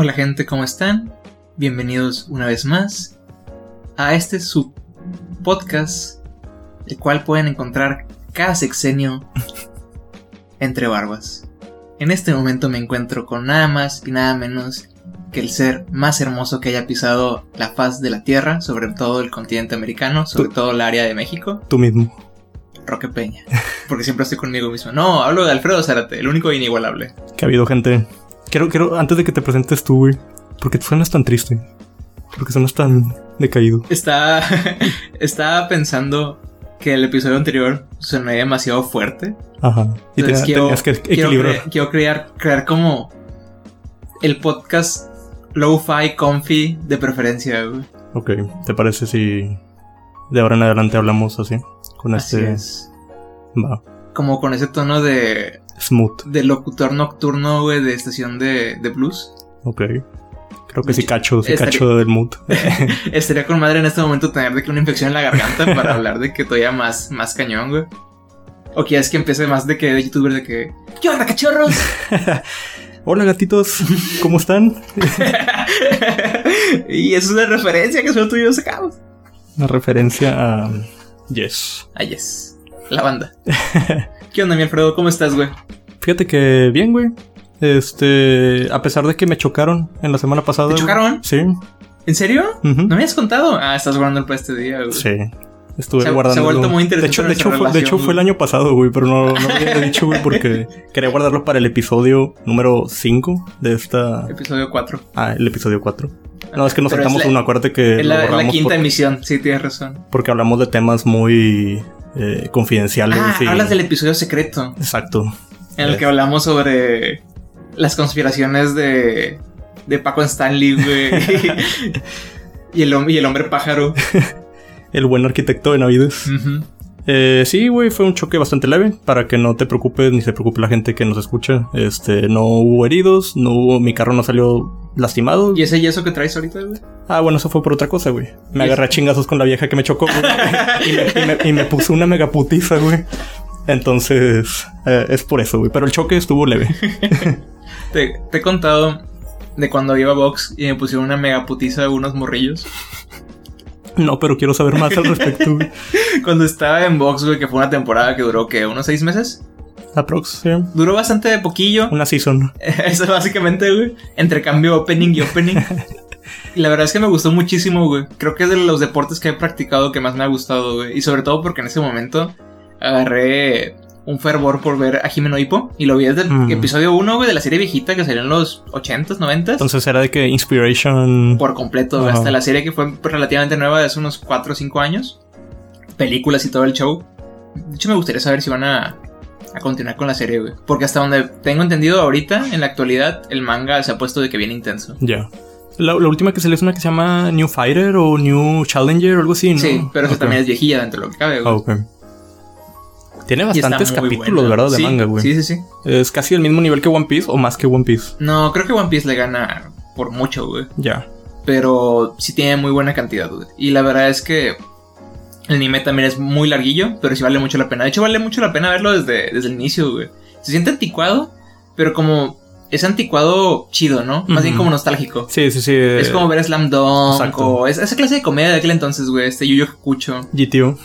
Hola gente, ¿cómo están? Bienvenidos una vez más a este su podcast, el cual pueden encontrar cada sexenio entre barbas. En este momento me encuentro con nada más y nada menos que el ser más hermoso que haya pisado la faz de la Tierra, sobre todo el continente americano, sobre todo el área de México, Tú mismo. Roque Peña. Porque siempre estoy conmigo mismo. No, hablo de Alfredo Zárate, el único inigualable. Que ha habido gente. Quiero, quiero, antes de que te presentes tú, güey. ¿Por qué suenas tan triste? ¿Por qué suenas tan decaído? Está, estaba pensando que el episodio anterior sonó demasiado fuerte. Ajá. Y Entonces, tenía- quiero, tenías que quiero equilibrar. cre- quiero crear, crear como el podcast low-fi, comfy de preferencia, güey. Ok. ¿Te parece si de ahora en adelante hablamos así? Con Así este. es. Va. Como con ese tono de, Smooth. de locutor nocturno, güey, de estación de, de blues. Ok. Creo que sí cacho, sí estaría- cacho del mood. Estaría con madre en este momento tener de que una infección en la garganta para hablar de que todavía más, más cañón, güey. O quieres que empiece más de que de youtuber de que. ¿Qué onda, cachorros? Hola gatitos, ¿cómo están? y eso es una referencia que solo tú y yo sacamos. Una referencia a. Yes. Ah, yes. La banda. ¿Qué onda, mi Alfredo? ¿Cómo estás, güey? Fíjate que bien, güey. Este. A pesar de que me chocaron en la semana pasada. ¿Te chocaron? Sí. ¿En serio? ¿No me has contado? Ah, estás guardando para este día, güey. Sí. Estuve Se guardando. se ha vuelto muy interesante De hecho, de hecho, fue, de relación, hecho fue el año pasado, güey, pero no, no lo había dicho, güey, porque quería guardarlo para el episodio número 5 de esta. Episodio 4. Ah, el episodio 4. No, es que nos Pero es saltamos la- uno, acuérdate que Es la, la quinta por- emisión, sí, tienes razón. porque hablamos de temas muy eh, confidenciales. Ah, y- hablas del episodio secreto. Exacto. En el que Es- hablamos sobre las conspiraciones de, de Paco Stanley, güey. y, el, y el hombre pájaro. El buen arquitecto de Navides. Eh, sí, güey, fue un choque bastante leve. Para que no te preocupes ni se preocupe la gente que nos escucha. Este, no hubo heridos, no hubo. Mi carro no salió lastimado. ¿Y ese yeso que traes ahorita, güey? Ah, bueno, eso fue por otra cosa, güey. Me ¿Y agarré a chingazos con la vieja que me chocó, güey. y, me, y me- y me puso una megaputiza, güey. Entonces, eh, es por eso, güey. Pero el choque estuvo leve. Te, te he contado de cuando iba a box y me pusieron una mega putiza de unos morrillos. No, pero quiero saber más al respecto, güey. Cuando estaba en box, güey, que fue una temporada que duró, ¿qué? ¿Unos seis meses? Aprox, sí. Duró bastante de poquillo. Una season. Eso básicamente, güey. Entre cambio opening y opening. Y la verdad es que me gustó muchísimo, güey. Creo que es de los deportes que he practicado que más me ha gustado, güey. Y sobre todo porque en ese momento agarré un fervor por ver a Jimeno Hippo. Y lo vi desde el Mm. episodio 1, güey, de la serie viejita que salió en los 80s, 90s. Entonces era de que Inspiration. por completo, hasta la serie que fue relativamente nueva de hace unos 4 o 5 años. Películas y todo el show. De hecho, me gustaría saber si van a, a continuar con la serie, güey. Porque hasta donde tengo entendido ahorita, en la actualidad, el manga se ha puesto de que viene intenso. Ya. La, la última que salió es una que se llama New Fighter o New Challenger o algo así, ¿no? Sí, pero eso Ok. también es viejilla dentro de lo que cabe, güey. Ah, ok. Tiene bastantes capítulos, buena. ¿verdad? De Sí, manga, güey. Sí, sí, sí. Es casi el mismo nivel que One Piece o más que One Piece. No, creo que One Piece le gana por mucho, güey. Ya. Pero sí tiene muy buena cantidad, güey. Y la verdad es que el anime también es muy larguillo, pero sí vale mucho la pena. De hecho, vale mucho la pena verlo desde, desde el inicio, güey. Se siente anticuado, pero como es anticuado chido, ¿no? Más bien como nostálgico. Sí, sí, sí. Es como ver Slam Dunk exacto. o esa, esa clase de comedia de aquel entonces, güey. Este Yu Yu Hakucho, GTO.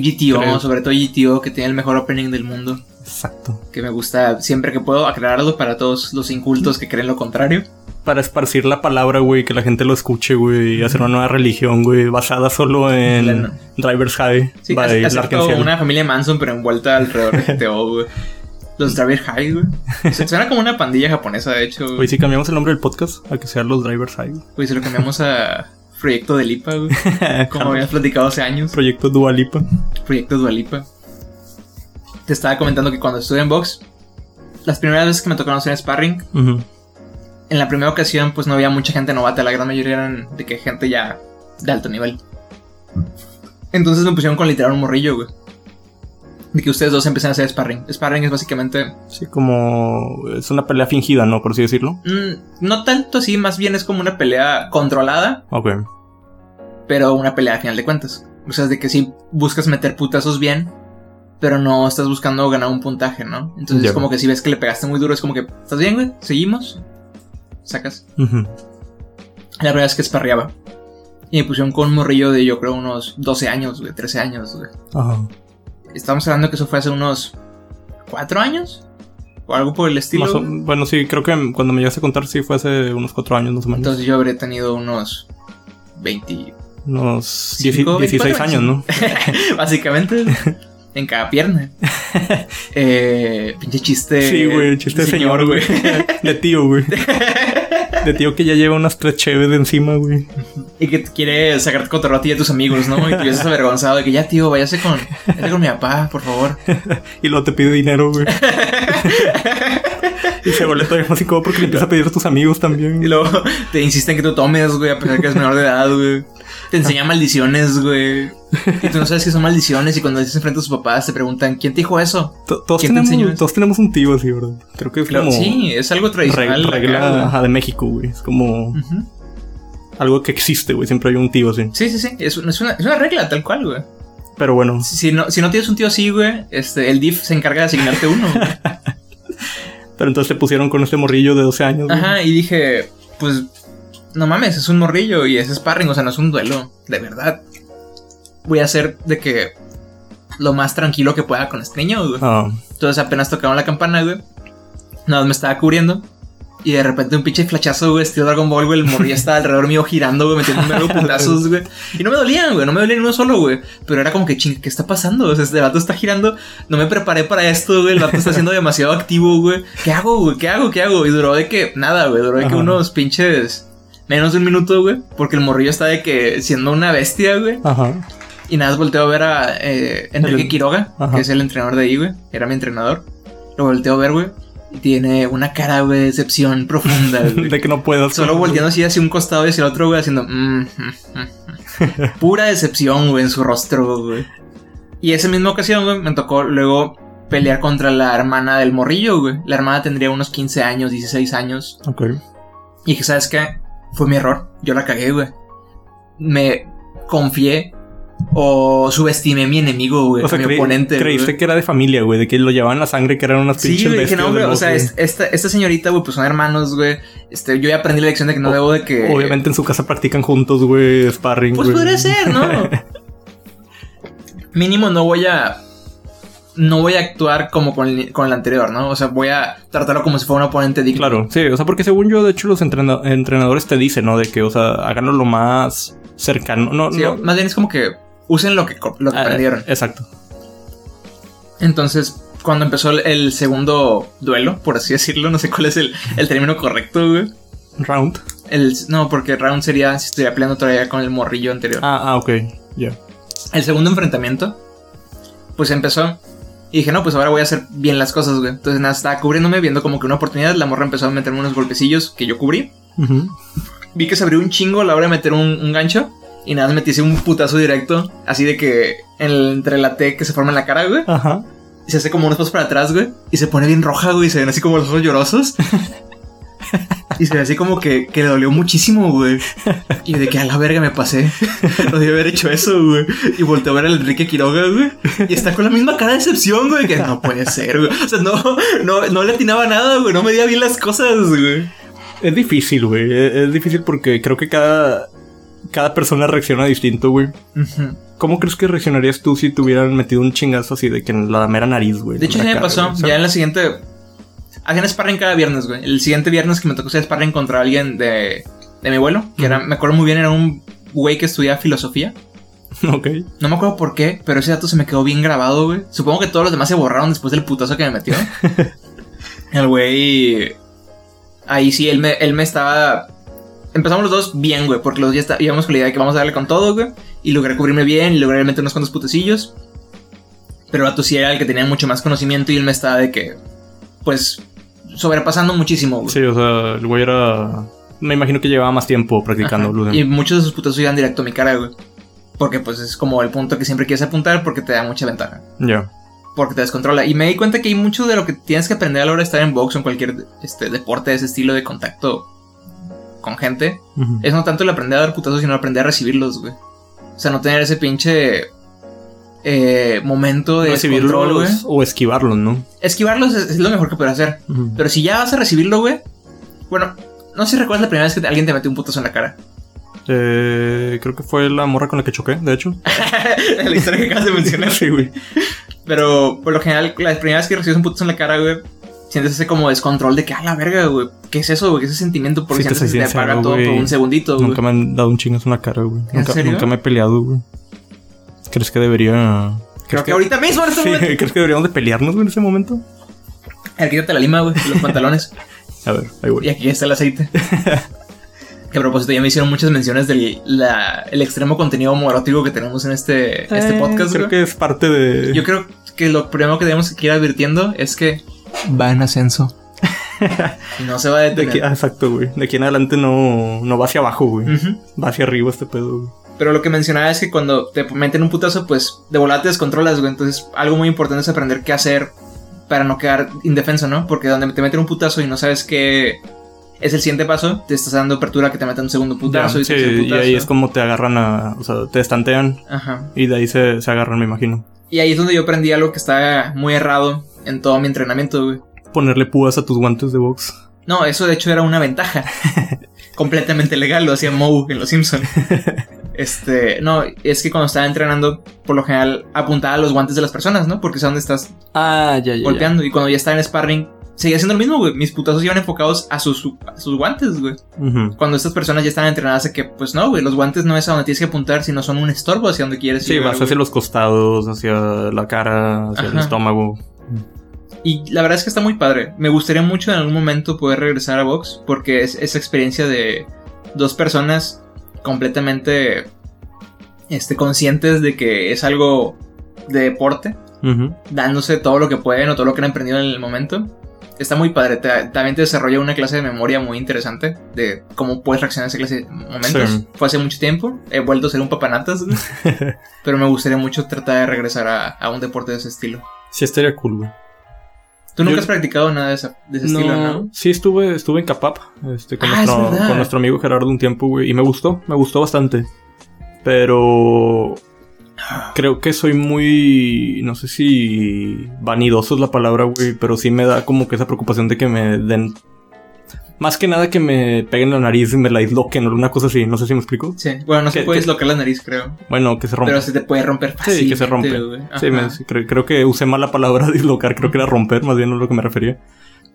GTO, Creo. sobre todo GTO, que tiene el mejor opening del mundo. Exacto. Que me gusta siempre que puedo aclararlo para todos los incultos que creen lo contrario. Para esparcir la palabra, güey, que la gente lo escuche, güey, y hacer una nueva religión, güey, basada solo en Claro. Driver's High. Sí, by hace- hace Larkin como Ciel. una familia Manson, pero envuelta alrededor de GTO, güey. Los Driver High, güey. Se- Suena como una pandilla japonesa, de hecho. Güey, si cambiamos el nombre del podcast a que sean los Drivers High. Güey, se lo cambiamos a Proyecto de Lipa, güey. Como habíamos platicado hace años. Proyecto Dualipa. Proyecto Dualipa. Te estaba comentando que cuando estuve en box, las primeras veces que me tocaron hacer sparring, en la primera ocasión, pues no había mucha gente novata. La gran mayoría eran de que gente ya de alto nivel. Entonces me pusieron con literal un morrillo, güey. De que ustedes dos empiezan a hacer sparring. Sparring es básicamente Sí, como. Es una pelea fingida, ¿no? Por así decirlo. Mm, no tanto así, más bien es como una pelea controlada, Ok. pero una pelea a final de cuentas. O sea, es de que si buscas meter putazos bien, pero no estás buscando ganar un puntaje, ¿no? Entonces es como que si ves que le pegaste muy duro, es como que, ¿estás bien, güey? ¿Seguimos? sacas. Ujú. La verdad es que esparreaba. Y me pusieron con un morrillo de yo creo unos 12 años, güey, 13 años, güey. Ajá. Estamos hablando que eso fue hace unos 4 años. O algo por el estilo. O- bueno, sí, creo que cuando me llegaste a contar, sí, fue hace unos cuatro años más o menos. Entonces yo habría tenido unos 20, unos Cinco, 10 16 24 años, ¿no? básicamente, en cada pierna. Eh, pinche chiste. Sí, güey, chiste de señor, güey. De tío, güey. De tío que ya lleva unas tres cheves de encima, güey. Y que quiere sacarte cotorreo a ti y a tus amigos, ¿no? Y te ves avergonzado de que ya, tío, váyase con, váyase con mi papá, por favor. Y luego te pide dinero, güey. y se vuelve todavía más incómodo porque le empieza a pedir a tus amigos también. Y luego te insisten que tú tomes, güey, a pesar que eres menor de edad, güey. Te enseña maldiciones, güey. Y tú no sabes que son maldiciones. Y cuando dices enfrente a sus papás, te preguntan, ¿quién te dijo eso? To- Todos ¿Quién te enseñó tenemos, eso? todos tenemos un tío así, ¿verdad? Creo que es Claro, como sí, es algo tradicional. regla ajá, de México, güey. Es como algo que existe, güey. Siempre hay un tío así. Sí, sí, sí. Es, una- es una, es una regla, tal cual, güey. Pero bueno, Si, no, si no tienes un tío así, güey, este, el DIF se encarga de asignarte uno. pero entonces te pusieron con este morrillo de 12 años. güey. Ajá, y dije, pues, no mames, es un morrillo y es sparring, o sea, no es un duelo, de verdad. Voy a hacer de que lo más tranquilo que pueda con este niño, güey. Ah, Entonces apenas tocaron la campana, güey. Nada más me estaba cubriendo. Y de repente un pinche flachazo, güey, estilo Dragon Ball, güey. El morrillo estaba alrededor mío girando, güey, metiendo un putazos, güey. Y no me dolían, güey, no me dolían ni uno solo, güey. Pero era como que, ching, ¿qué está pasando? O sea, este vato está girando. No me preparé para esto, güey. El vato está siendo demasiado activo, güey. ¿Qué hago, güey? ¿Qué hago? ¿Qué hago? Y duró de que, nada, güey. Duró de que Ajá. unos pinches. Menos de un minuto, güey. Porque el morrillo está de que siendo una bestia, güey. ajá. Y nada, más volteo a ver a eh, Enrique El- Quiroga, Ajá. que es el entrenador de ahí, güey. Era mi entrenador. Lo volteo a ver, güey. Y tiene una cara, güey, de decepción profunda, güey. De que no puedas. Solo volteando así hacia un costado y hacia el otro, güey, haciendo... mm, mm, mm. Pura decepción, güey, en su rostro, güey. Y esa misma ocasión, güey, me tocó luego pelear contra la hermana del morrillo, güey. La hermana tendría unos 15 años, 16 años. Ok. Y dije, ¿sabes qué? Fue mi error. Yo la cagué, güey. Me confié o subestimé a mi enemigo, güey. O sea, mi creí- oponente. creíste güey. que era de familia, güey. De que lo llevaban la sangre, que eran unas Sí, pinches güey, dije, bestias no, güey. O sea, güey. es- esta, esta señorita, güey, pues son hermanos, güey. Este, yo ya aprendí la lección de que no O- debo de que. Obviamente en su casa practican juntos, güey, sparring, Pues güey. podría ser, ¿no? Mínimo no voy a. No voy a actuar como con el, con el anterior, ¿no? O sea, voy a tratarlo como si fuera un oponente digno. Claro, sí, o sea, porque según yo, de hecho, los entrena- entrenadores te dicen, ¿no? De que, o sea, háganlo lo más cercano. No, Sí, no. Más bien es como que usen lo que, lo que Ah, aprendieron. Exacto. Entonces, cuando empezó el, el segundo duelo, por así decirlo, no sé cuál es el, el término correcto, güey. Round. El, no, porque round sería si estuviera peleando todavía con el morrillo anterior. Ah, ah, ok. Ya. El segundo enfrentamiento, pues empezó. Y dije, no, pues ahora voy a hacer bien las cosas, güey. Entonces, nada, estaba cubriéndome, viendo como que una oportunidad. La morra empezó a meterme unos golpecillos que yo cubrí. Vi que se abrió un chingo a la hora de meter un, un gancho. Y nada, metí así un putazo directo. Así de que en el- entre la T que se forma en la cara, güey. Ajá. Y se hace como unos pasos para atrás, güey. Y se pone bien roja, güey. Y se ven así como los ojos llorosos. y se ve así como que, que le dolió muchísimo, güey. Y de que a la verga me pasé. no debí haber hecho eso, güey. Y volteé a ver al Enrique Quiroga, güey. Y está con la misma cara de decepción, güey. Que no puede ser, güey. O sea, no, no, no le atinaba nada, güey. No medía bien las cosas, güey. Es difícil, güey. Es, difícil porque creo que cada, cada persona reacciona distinto, güey. ¿Cómo crees que reaccionarías tú si te hubieran metido un chingazo así de que en la mera nariz, güey? De hecho, ya me pasó. Ya en la siguiente. Hacían sparring cada viernes, güey. El siguiente viernes que me tocó hacer sparring contra alguien de, de mi vuelo, que era, me acuerdo muy bien, era un güey que estudiaba filosofía. Ok. No me acuerdo por qué, pero ese dato se me quedó bien grabado, güey. Supongo que todos los demás se borraron después del putazo que me metió. El güey. Ahí sí, él me, él me estaba. Empezamos los dos bien, güey, porque los dos ya está- íbamos con la idea de que vamos a darle con todo, güey. Y logré cubrirme bien y logré meter unos cuantos putecillos. Pero vato sí era el que tenía mucho más conocimiento y él me estaba de que. Pues. Sobrepasando muchísimo, güey. Sí, o sea, el güey era. Me imagino que llevaba más tiempo practicando Ajá. Y muchos de sus putazos iban directo a mi cara, güey. Porque pues es como el punto que siempre quieres apuntar porque te da mucha ventaja. Ya. porque te descontrola. Y me di cuenta que hay mucho de lo que tienes que aprender a la hora de estar en box o en cualquier este, deporte de ese estilo de contacto con gente. Es no tanto el aprender a dar putazos, sino aprender a recibirlos, güey. O sea, no tener ese pinche eh, momento de. Recibirlos o esquivarlos, ¿no? Esquivarlos es, es lo mejor que puedes hacer. Pero si ya vas a recibirlo, güey. Bueno, No sé si recuerdas la primera vez que alguien te metió un putazo en la cara. Eh, creo que fue la morra con la que choqué, de hecho. la historia que acabas de mencionar. sí, güey. Pero por lo general, la primera vez que recibes un putazo en la cara, güey, sientes ese como descontrol de que, ah, la verga, güey, ¿qué es eso, güey? ¿Qué es ese sentimiento? Porque Sí, te que soy te apaga todo por un segundito, güey. Nunca me han dado un chingazo en la cara, güey. ¿En Nunca, serio? nunca me he peleado, güey. ¿Crees que debería...? Creo ¿crees que ahorita mismo en este Sí, momento. ¿Crees que deberíamos de pelearnos, güey, en ese momento? A ver, quítate la lima, güey, los pantalones. A ver, ahí voy. Y aquí está el aceite. Que a propósito, ya me hicieron muchas menciones del la- el extremo contenido homoerótico que tenemos en este, este Eh, podcast, Creo güey. que es parte de... Yo creo que lo primero que debemos que ir advirtiendo es que va en ascenso. no se va a De aquí, ah, exacto, güey. De aquí en adelante no, no va hacia abajo, güey. Va hacia arriba este pedo, güey. Pero lo que mencionaba es que cuando te meten un putazo, pues de volada te descontrolas, güey. Entonces, algo muy importante es aprender qué hacer para no quedar indefenso, ¿no? Porque donde te meten un putazo y no sabes qué es el siguiente paso, te estás dando apertura a que te metan un segundo putazo Ya, y sí, tercer y putazo. ahí es como te agarran a... O sea, te estantean Ajá. y de ahí se, se agarran, me imagino. Y ahí es donde yo aprendí algo que está muy errado en todo mi entrenamiento, güey. Ponerle púas a tus guantes de box. No, eso de hecho era una ventaja. Completamente legal, lo hacía Moe en Los Simpson. Este, no, es que cuando estaba entrenando, por lo general apuntaba a los guantes de las personas, ¿no? Porque es donde estás Ah, ya, ya. golpeando. Y cuando ya estaba en sparring, seguía haciendo lo mismo, güey. Mis putazos iban enfocados a sus, a sus guantes, güey. Cuando estas personas ya están entrenadas a que, pues no, güey, los guantes no es a donde tienes que apuntar, sino son un estorbo hacia donde quieres Sí, llegar, vas güey. hacia los costados, hacia la cara, hacia el estómago. Y la verdad es que está muy padre. Me gustaría mucho en algún momento poder regresar a box porque es esa experiencia de dos personas completamente este, conscientes de que es algo de deporte, dándose todo lo que pueden o todo lo que han aprendido en el momento. Está muy padre. Te- también te desarrolla una clase de memoria muy interesante de cómo puedes reaccionar a esa clase de momentos. Sí. Fue hace mucho tiempo. He vuelto a ser un papanatas. pero me gustaría mucho tratar de regresar a, a un deporte de ese estilo. Sí, estaría cool, güey. Tú nunca Yo- has practicado nada de, esa- de ese estilo, ¿no? Sí, estuve, estuve en Capap este, con, Ah, nuestro, con nuestro amigo Gerardo un tiempo, güey. Y me gustó, me gustó bastante. Pero creo que soy muy. No sé si vanidoso es la palabra, güey. Pero sí me da como que esa preocupación de que me den. Más que nada que me peguen la nariz y me la disloquen o alguna cosa así. No sé si me explico. Sí. Bueno, no se ¿Qué- puede dislocar la nariz, creo. Bueno, que se rompe. Pero se te puede romper fácil. Sí, que se rompe. Sí, me- creo, creo que usé mal la palabra dislocar. Creo que era romper, más bien no es lo que me refería.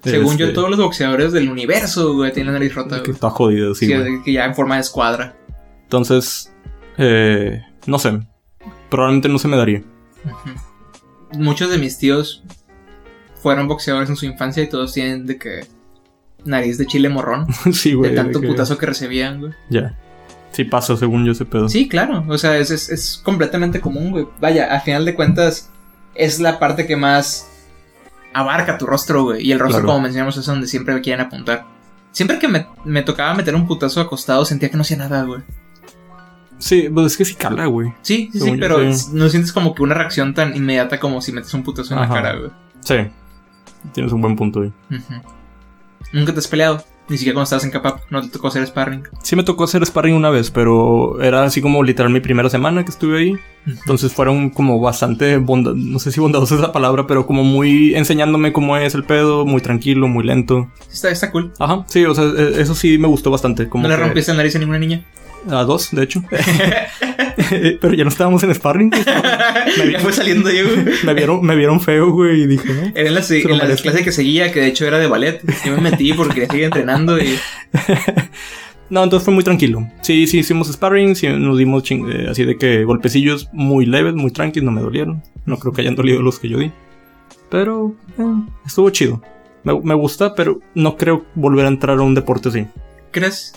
Según yo, Este, todos los boxeadores del universo, güey, tienen la nariz rota. Que está jodido, sí, que ya en forma de escuadra. Entonces, eh, no sé. Probablemente no se me daría. Muchos de mis tíos fueron boxeadores en su infancia y todos tienen de que nariz de chile morrón. sí, güey. de tanto que- putazo que recibían, güey. Ya. Sí pasa, según yo, ese pedo. Sí, claro. O sea, es, es, es completamente común, güey. Vaya, a final de cuentas, es la parte que más abarca tu rostro, güey. Y el rostro, Claro. como mencionamos, es donde siempre me quieren apuntar. Siempre que me, me tocaba meter un putazo acostado, sentía que no hacía nada, güey. Sí, pues es que sí cala, güey. Sí, sí, sí, Según pero sí. no sientes como que una reacción tan inmediata como si metes un putazo en Ajá. la cara, güey. Sí. Tienes un buen punto ahí. Ujú. Nunca te has peleado, ni siquiera cuando estabas en Capap, no te tocó hacer sparring. Sí me tocó hacer sparring una vez, pero era así como literal mi primera semana que estuve ahí. Entonces fueron como bastante bonda no sé si bondadosa es la palabra, pero como muy enseñándome cómo es el pedo, muy tranquilo, muy lento. Está, está cool. Ajá, sí, o sea, e- eso sí me gustó bastante. Como ¿No le rompiste la nariz a ninguna niña? A dos, de hecho. pero ya no estábamos en sparring. ya fue saliendo yo, me, vieron, me vieron feo, güey, y dije, ¿no? Era en la, en la clase que seguía, que de hecho era de ballet. Yo me metí porque quería seguir entrenando y... No, entonces fue muy tranquilo. Sí, sí, hicimos sparring, sí, nos dimos ching- eh, así de que golpecillos muy leves, muy tranquilos, no me dolieron. No creo que hayan dolido los que yo di. Pero eh, estuvo chido. Me, me gusta, pero no creo volver a entrar a un deporte así. ¿Crees?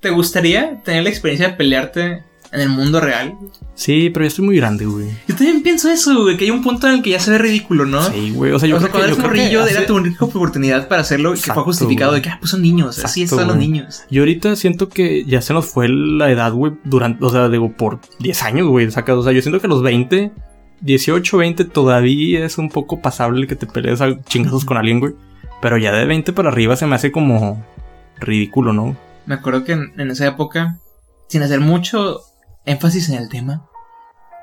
¿Te gustaría tener la experiencia de pelearte en el mundo real? Sí, pero ya estoy muy grande, güey. Yo también pienso eso, güey, que hay un punto en el que ya se ve ridículo, ¿no? Sí, güey. O sea, yo o sea, creo que, cuando eres que morrillo hace- era tu única oportunidad para hacerlo y que fue justificado güey. de que, ah, pues son niños, así son los niños. Yo ahorita siento que ya se nos fue la edad, güey, durante, o sea, digo, por 10 años, güey, sacas. O sea, yo siento que a los 20, 18, 20 todavía es un poco pasable que te pelees a chingazos con alguien, güey. Pero ya de 20 para arriba se me hace como ridículo, ¿no? Me acuerdo que en, en esa época, sin hacer mucho énfasis en el tema,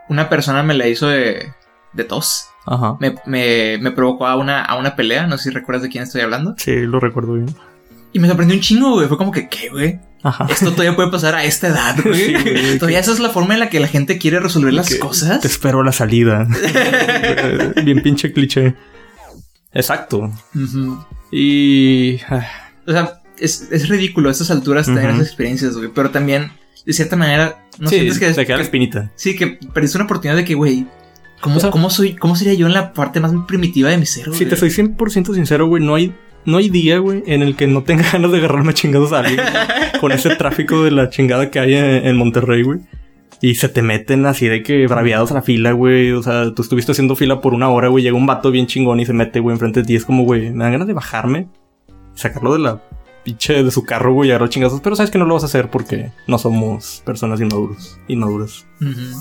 una persona me la hizo de, de tos. Ajá. Me, me, me provocó a una, a una pelea, no sé si recuerdas de quién estoy hablando. Sí, lo recuerdo bien. Y me sorprendió un chingo, güey. Fue como que, ¿qué, güey? Ajá. Esto todavía puede pasar a esta edad, güey. Sí, güey. todavía esa es la forma en la que la gente quiere resolver las cosas. Te espero a la salida. Bien pinche cliché. Exacto. Ujú. Y. ah, O sea, es, es ridículo a estas alturas tener esas experiencias, güey. Pero también, de cierta manera, no sí, sientes que, te queda la espinita. Sí, que perdiste una oportunidad de que, güey, ¿cómo, O sea- cómo soy, ¿cómo sería yo en la parte más primitiva de mi ser, güey? Si te soy 100% sincero, güey, no hay, no hay día, güey, en el que no tenga ganas de agarrarme a chingados a alguien. güey, con ese tráfico de la chingada que hay en, en Monterrey, güey. Y se te meten así de que braviados a la fila, güey. O sea, tú estuviste haciendo fila por una hora, güey. Llega un vato bien chingón y se mete, güey, enfrente de ti. Es como, güey, me dan ganas de bajarme, sacarlo de la pinche de su carro, güey, y agarrar chingazos. Pero sabes que no lo vas a hacer porque no somos personas inmaduros, inmaduras. Ujú.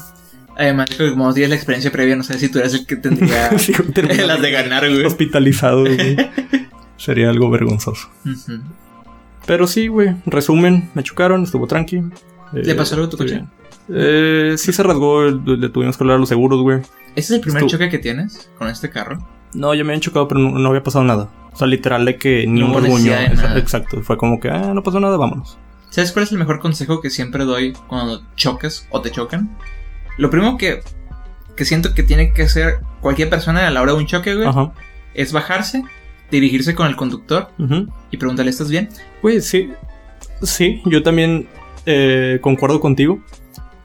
Además, que como tienes la experiencia previa, no sé si tú eres el que tendría Sí, las de ganar, güey. Hospitalizado, güey. Sería algo vergonzoso. Ujú. Pero sí, güey. Resumen, me chocaron, estuvo tranqui. ¿Le Eh, pasó algo a tu coche? Eh, sí se rasgó, le tuvimos que hablar a los seguros, güey. ¿Este es el primer choque que tienes con este carro? No, ya me habían chocado, pero no, no había pasado nada. O sea, literal de que ni No un nada. Exacto. Fue como que, ah, no pasó nada, vámonos. ¿Sabes cuál es el mejor consejo que siempre doy cuando chocas o te chocan? Lo primero que, que siento que tiene que hacer cualquier persona a la hora de un choque, güey, Ajá. es bajarse, dirigirse con el conductor y preguntarle, ¿estás bien? Güey, sí. Sí, yo también eh, concuerdo contigo.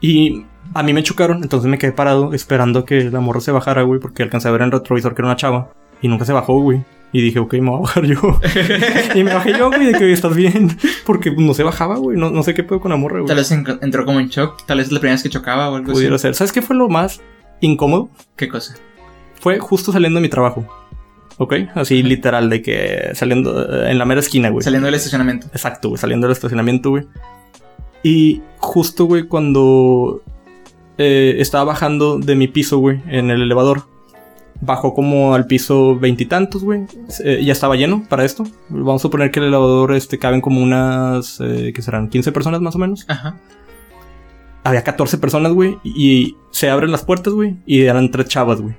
Y a mí me chocaron, entonces me quedé parado esperando que la morra se bajara, güey, porque alcancé a ver en el retrovisor que era una chava. Y nunca se bajó, güey. Y dije, ok, me voy a bajar yo. y me bajé yo, güey, de que "Oye, estás bien. Porque no se bajaba, güey. No, no sé qué pedo con la morra, Tal güey. vez en- entró como en shock, tal vez es la primera vez que chocaba o algo Pudiera así. ser. ¿Sabes qué fue lo más incómodo? ¿Qué cosa? Fue justo saliendo de mi trabajo. ¿Ok? Así literal, de que saliendo eh, en la mera esquina, güey. Saliendo del estacionamiento. Exacto, güey, saliendo del estacionamiento, güey. Y justo, güey, cuando eh, estaba bajando de mi piso, güey, en el elevador, bajó como al piso veintitantos, güey. Eh, ya estaba lleno para esto. Vamos a suponer que el elevador este, caben como unas, eh, que serán 15 personas más o menos. Ajá. Había 14 personas, güey, y se abren las puertas, güey, y eran tres chavas, güey.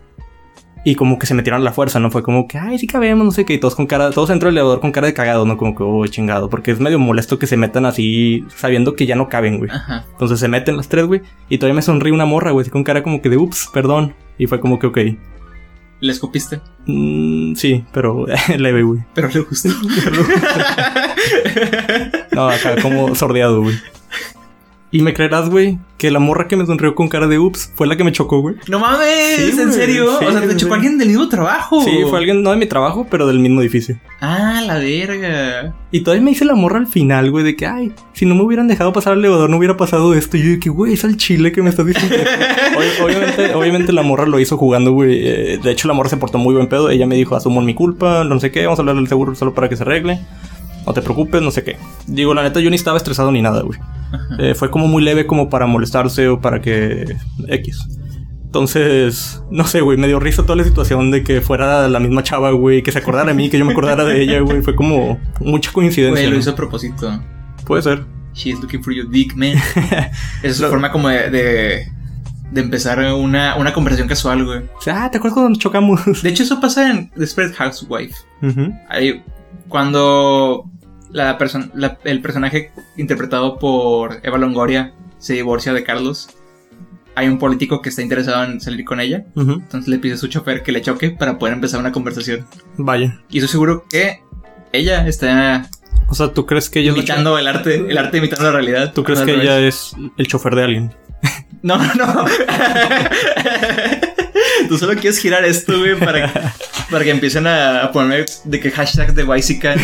Y como que se metieron a la fuerza, ¿no? Fue como que, ay, sí cabemos, no sé qué. Y todos con cara, todos dentro del elevador con cara de cagado, ¿no? Como que, oh, chingado. Porque es medio molesto que se metan así, sabiendo que ya no caben, güey. Ajá. Entonces se meten las tres, güey. Y todavía me sonríe una morra, güey, así con cara como que de, ups, perdón. Y fue como que, ok. Le escupiste. Mm, sí, pero leve, güey. Pero le gustó. No, acá como sordeado, güey. Y me creerás, güey, que la morra que me sonrió con cara de ups fue la que me chocó, güey. ¡No mames! Sí, ¿En serio? sí, o sea, te chocó alguien del mismo trabajo. Sí, fue alguien no de mi trabajo, pero del mismo edificio. Ah, la verga. Y todavía me dice la morra al final, güey, de que, ay, si no me hubieran dejado pasar al elevador, no hubiera pasado esto. Y yo de que, güey, es al chile que me estás diciendo. Ob- obviamente, obviamente la morra lo hizo jugando, güey. Eh, de hecho, la morra se portó muy buen pedo. Ella me dijo, asumo mi culpa, no sé qué, vamos a hablar del seguro solo para que se arregle. No te preocupes, no sé qué. Digo, la neta, yo ni estaba estresado ni nada, güey. Eh, fue como muy leve como para molestarse o para que... X. Entonces, no sé, güey, me dio risa toda la situación de que fuera la misma chava, güey, que se acordara de mí, que yo me acordara de ella, güey. Fue como mucha coincidencia. Güey, lo ¿no? hizo a propósito. Puede ser. She's looking for your dick, man. Esa es su forma como de, de, de empezar una, una conversación casual, güey. Ah, ¿te acuerdas cuando chocamos? De hecho, eso pasa en Desperate Housewife. Ujú. Ahí, cuando la person- la- el personaje interpretado por Eva Longoria se divorcia de Carlos, hay un político que está interesado en salir con ella. Entonces le pide a su chofer que le choque para poder empezar una conversación. Vaya. Y estoy seguro que ella está O sea, ¿tú crees que ella imitando el arte, el arte imitando la realidad. ¿Tú crees que ella es el chofer de alguien? No, no, no. Tú solo quieres girar esto, güey, para, para que empiecen a, poner de que hashtag de Bicycle.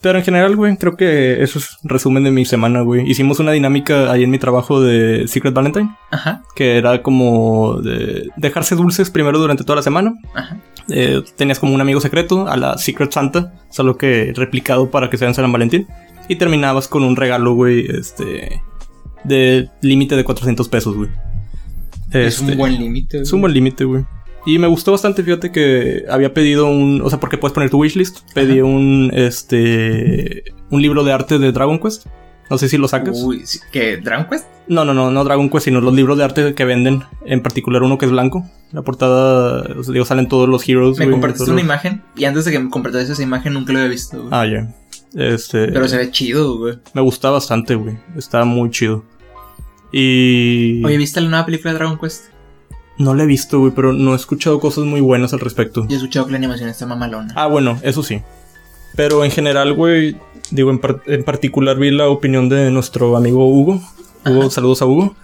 Pero en general, güey, creo que eso es resumen de mi semana, güey. Hicimos una dinámica ahí en mi trabajo de Secret Valentine, Ajá, que era como de dejarse dulces primero durante toda la semana. ajá. Eh, tenías como un amigo secreto a la Secret Santa, solo que replicado para que sea en San Valentín. Y terminabas con un regalo, güey, este... De límite de 400 pesos, güey. Es Este, un buen límite. Es un buen límite, güey. Y me gustó bastante, fíjate que había pedido un... O sea, porque puedes poner tu wishlist. Pedí Ajá. un, este... Un libro de arte de Dragon Quest. No sé si lo sacas. Uy, ¿qué? ¿Dragon Quest? No, no, no, no Dragon Quest, sino los libros de arte que venden. En particular uno que es blanco. La portada, o sea, digo, salen todos los heroes. Me compartiste una los- imagen y antes de que me compartieras esa imagen nunca lo había visto, güey. Ah, ya. Este. Pero se ve chido, güey. Me gusta bastante, güey. Está muy chido. Y. Oye, ¿viste la nueva película de Dragon Quest? No la he visto, güey, pero no he escuchado cosas muy buenas al respecto. Yo he escuchado que la animación está mamalona. Ah, bueno, eso sí. Pero en general, güey, digo, en, par- en particular vi la opinión de nuestro amigo Hugo. Hugo, saludos a Hugo.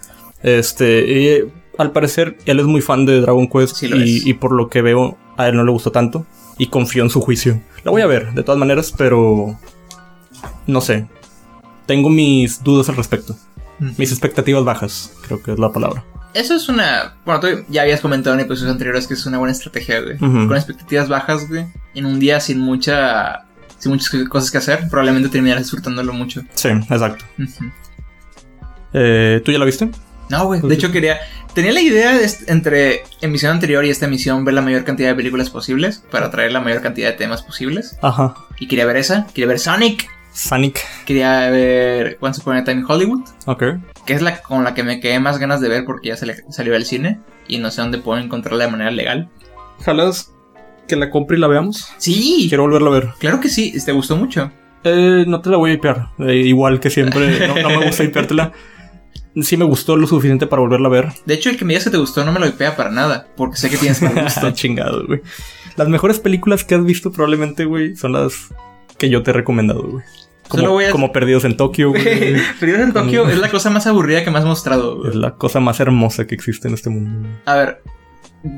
Este, y, al parecer, él es muy fan de Dragon Quest Sí y, y por lo que veo, a él no le gustó tanto. Y confío en su juicio. La voy a ver, de todas maneras, pero. No sé. Tengo mis dudas al respecto. Mis expectativas bajas, creo que es la palabra. Eso es una. Bueno, tú ya habías comentado en episodios anteriores que es una buena estrategia, güey. Con expectativas bajas, güey. En un día sin mucha. Sin muchas cosas que hacer, probablemente terminarás disfrutándolo mucho. Sí, exacto. Eh, ¿Tú ya la viste? No, güey. De hecho, quería. Tenía la idea de entre emisión anterior y esta emisión ver la mayor cantidad de películas posibles para traer la mayor cantidad de temas posibles. Ajá. Y quería ver esa. Quería ver Sonic. Sonic. Quería ver Once Upon a Time in Hollywood. Ok. Que es la con la que me quedé más ganas de ver porque ya salió del cine. Y no sé dónde puedo encontrarla de manera legal. ¿Jalas que la compre y la veamos? Sí, Quiero volverla a ver. claro que sí. Te gustó mucho. Eh, no te la voy a hipear. Eh, igual que siempre. No, no me gusta hipeártela. Sí me gustó lo suficiente para volverla a ver. De hecho, el que me digas que te gustó no me lo vipea para nada. Porque sé que tienes mal gusto. Chingado, güey. Las mejores películas que has visto probablemente, güey, son las que yo te he recomendado, güey. Como, Solo voy a- como Perdidos en Tokio. Perdidos en Tokio es la cosa más aburrida que me has mostrado. güey. es la cosa más hermosa que existe en este mundo. A ver,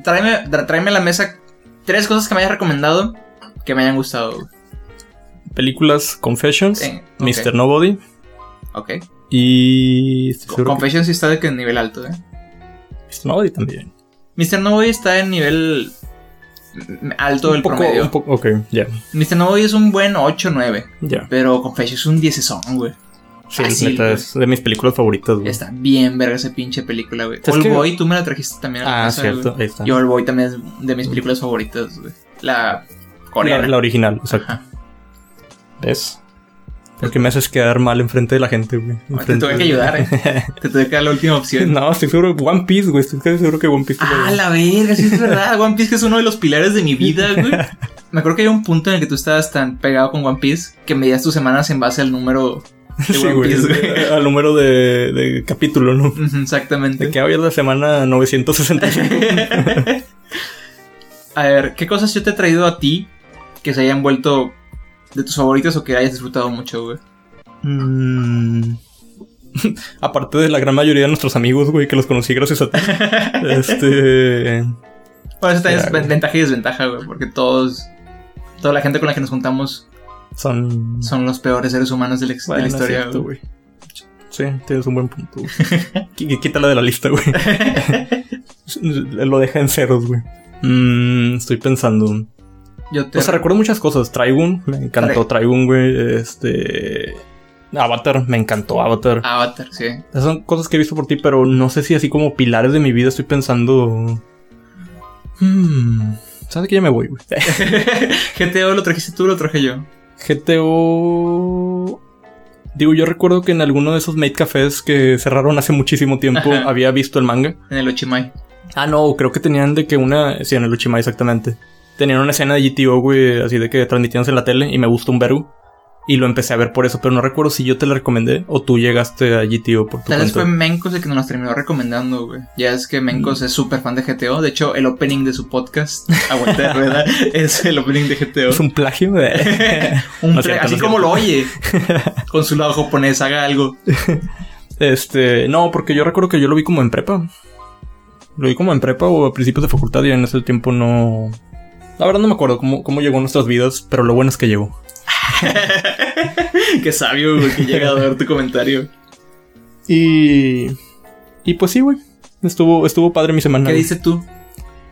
tráeme, tráeme a la mesa tres cosas que me hayas recomendado que me hayan gustado. güey. Películas Confessions, Eh. Mr. Nobody Ok. y... estoy seguro que- Confession sí está de que en nivel alto, eh. Mr. Nobody también. Mr. Noboy está en nivel alto del promedio. un poco- ok, ya, Mr. Noboy es un buen 8-9. ya. Pero Confession es un 10 güey. Sí, Fácil, neta, güey. es de mis películas favoritas, güey. Está bien verga esa pinche película, güey. All que- Boy, tú me la trajiste también a la Ah, cierto, güey. ahí está. Y All Boy también es de mis películas favoritas, güey. La coreana. La, la original, exacto. Ajá. ¿Ves? Porque me haces quedar mal enfrente de la gente, güey. Te tuve que ayudar, eh. Te tuve que dar la última opción. no, estoy seguro. One Piece, güey. Estoy casi seguro que One Piece. Ah, la verga, sí es verdad. One Piece que es uno de los pilares de mi vida, güey. Me acuerdo que hay un punto en el que tú estabas tan pegado con One Piece que medías tus semanas en base al número de Sí, One. Piece, güey. Al número de, de capítulo, ¿no? Exactamente. De que es la semana 965. A ver, ¿qué cosas yo te he traído a ti que se hayan vuelto de tus favoritos o que hayas disfrutado mucho, güey? Mm. Aparte de la gran mayoría de nuestros amigos, güey, que los conocí gracias a ti. este. Bueno, eso también es ventaja y desventaja, güey, porque todos, toda la gente con la que nos juntamos Son. son los peores seres humanos de la, de la historia, cierto, güey. Sí, tienes un buen punto. güey. Qu- Quítala de la lista, güey. Lo deja en ceros, güey. Mm, estoy pensando. Yo te... O sea, recuerdo muchas cosas. Trigun, me encantó Trigun, güey. Este. Avatar, me encantó Avatar. Avatar, sí. Esas son cosas que he visto por ti, pero no sé si así como pilares de mi vida estoy pensando. Hmm. ¿Sabes que ya me voy, güey? GTO lo trajiste tú, lo traje yo. GTO. Digo, yo recuerdo que en alguno de esos Made Cafés que cerraron hace muchísimo tiempo Ajá. había visto el manga. En el Ochimai. Ah, no, creo que tenían de que una. Sí, en el Uchimai exactamente. Tenían una escena de GTO, güey, así de que transmitíanse en la tele y me gustó un verbo. Y lo empecé a ver por eso, pero no recuerdo si yo te la recomendé o tú llegaste a GTO por tu Tal vez fue Mencos el que nos las terminó recomendando, güey. Ya es que Mm. Mencos es súper fan de GTO. De hecho, el opening de su podcast, Aguante de Rueda, es el opening de GTO. ¿Es un plagio? Un No cierto, así no como lo oye. Con su lado japonés, haga algo. Este, no, porque yo recuerdo que yo lo vi como en prepa. Lo vi como en prepa o a principios de facultad y en ese tiempo no. La verdad no me acuerdo cómo, cómo llegó a nuestras vidas, pero lo bueno es que llegó. Qué sabio, güey, que llega a ver tu comentario. Y. Y pues sí, güey. Estuvo, estuvo padre mi semana. ¿Qué güey. dices tú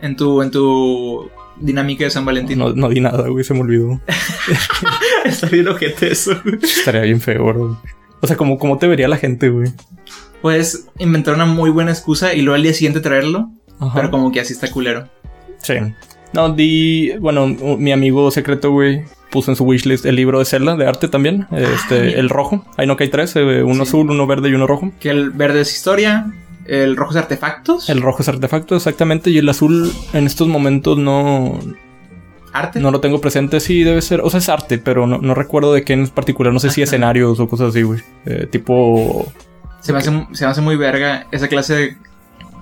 en tu, en tu dinámica de San Valentín? No, no di nada, güey, se me olvidó. Está bien ojete eso, güey. Estaría bien feo, güey. O sea, como, como te vería la gente, güey. Puedes inventar una muy buena excusa y luego al día siguiente traerlo, Ajá. pero como que así está culero. Sí. No, di. Bueno, mi amigo secreto, güey. puse en su wishlist el libro de Zelda de arte también. Este, mira. el rojo. Ahí no que hay tres, eh, uno Sí. azul, uno verde y uno rojo. Que el verde es historia, el rojo es artefactos, El rojo es artefacto, exactamente. Y el azul en estos momentos no, arte. no lo tengo presente. Sí, debe ser. O sea, es arte, pero no, no recuerdo de qué en particular. No sé si escenarios o cosas así, güey. Eh, tipo. Se me, hace, se me hace muy verga esa clase de,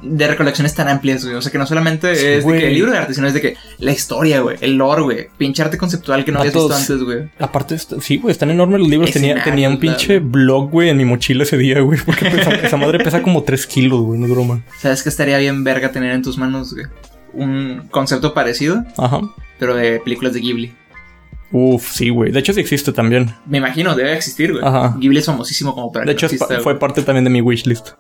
de recolecciones tan amplias, güey. O sea, que no solamente Sí, es de que el libro de arte, sino es de que la historia, güey. El lore, güey. Pinche arte conceptual que no habías visto antes, güey. Aparte, sí, güey, están enormes los libros. Tenía, tenía un pinche blog, güey, en mi mochila ese día, güey. Porque pesa- esa madre pesa como 3 kilos, güey, no es broma. ¿Sabes que estaría bien verga tener en tus manos, güey? Un concepto parecido, Ajá. pero de películas de Ghibli. Uf, sí, güey. De hecho, sí existe también. Me imagino, debe existir, güey. Ajá. Ghibli es famosísimo como para De hecho, exista, fue parte también de mi wishlist.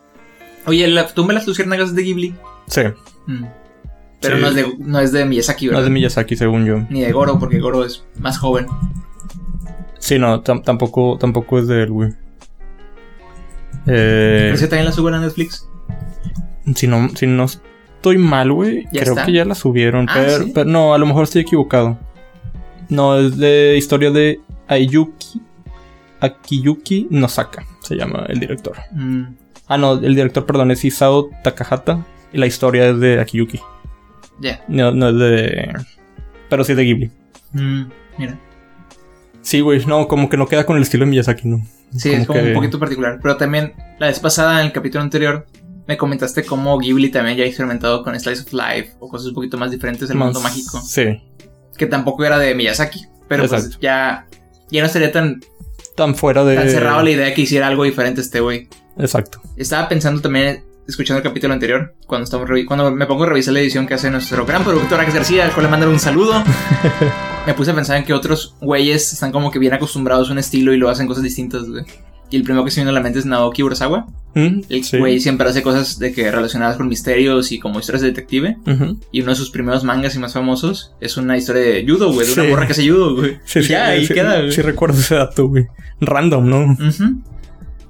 Oye, la tumba de las luciérnagas de Ghibli. Sí. Mm. Pero Sí. no, es de, no es de Miyazaki, No ¿verdad? es de Miyazaki, según yo. Ni de Goro, porque Goro es más joven. Sí, no, tam- tampoco, tampoco es de él, güey. Eh, ¿Pero si también la suben a Netflix? si, no, si no estoy mal, güey, ¿Ya creo está? que ya la subieron. Ah, pero, ¿sí? pero no, a lo mejor estoy equivocado. No, es de historia de Ayuki. Akiyuki Nosaka, se llama el director. Mm. Ah, no, el director, perdón, es Isao Takahata. Y la historia es de Akiyuki. Ya. No, no es de. Pero sí es de Ghibli. Mm, Mira. Sí, güey, no, como que no queda con el estilo de Miyazaki, ¿no? Sí, es como que- un poquito particular. Pero también, la vez pasada, en el capítulo anterior, me comentaste cómo Ghibli también ya ha experimentado con Slice of Life o cosas un poquito más diferentes del más- mundo mágico. Sí. Que tampoco era de Miyazaki. Pero pues ya, ya no estaría tan, Tan fuera de. tan cerrado la idea que hiciera algo diferente este güey. Exacto. Estaba pensando también, escuchando el capítulo anterior, cuando estamos cuando me pongo a revisar la edición que hace nuestro gran productor Alex García, al cual le mandan un saludo. me puse a pensar en que otros güeyes están como que bien acostumbrados a un estilo y lo hacen cosas distintas, güey. Y el primero que se me viene a la mente es Naoki Urasawa. Mm, El sí. güey siempre hace cosas de que relacionadas con misterios y como historias de detective. Ujú. Y uno de sus primeros mangas y más famosos es una historia de judo, güey, de una Sí. morra que hace judo, güey. Sí, Y sí, ya, ahí queda, güey. sí recuerdo ese dato, güey. Random, ¿no? Ujú,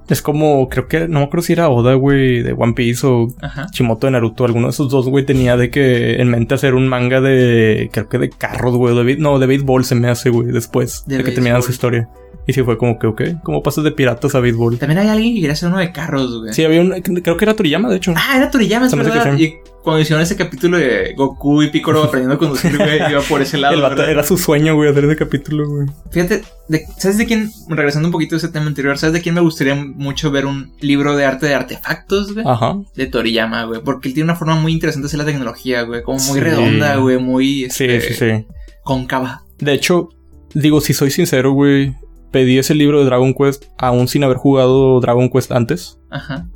Es como, creo que, no me acuerdo si era Oda, güey, de One Piece o Ajá. Chimoto de Naruto. Alguno de esos dos, güey, tenía de que en mente hacer un manga de, creo que de carros, güey, no, de béisbol se me hace, güey, después De de, que terminaran su historia. Y sí fue como que, ok, ¿cómo pasas de piratas a béisbol? También hay alguien que quería hacer uno de carros, güey. Sí, había un, creo que era Toriyama, de hecho. Ah, era Toriyama, es verdad. sí. Y cuando hicieron ese capítulo de Goku y Piccolo aprendiendo a conducir, güey, iba por ese lado. El vato- ¿verdad? era su sueño, güey, hacer ese capítulo, güey. Fíjate, de- ¿sabes de quién? Regresando un poquito a ese tema anterior, ¿sabes de quién me gustaría mucho ver un libro de arte de artefactos, güey? Ajá. De Toriyama, güey. Porque él tiene una forma muy interesante de hacer la tecnología, güey. Como muy Sí. redonda, güey. Muy Sí, este, sí, sí. cóncava. De hecho, digo, si soy sincero, güey, pedí ese libro de Dragon Quest aún sin haber jugado Dragon Quest antes. Ajá.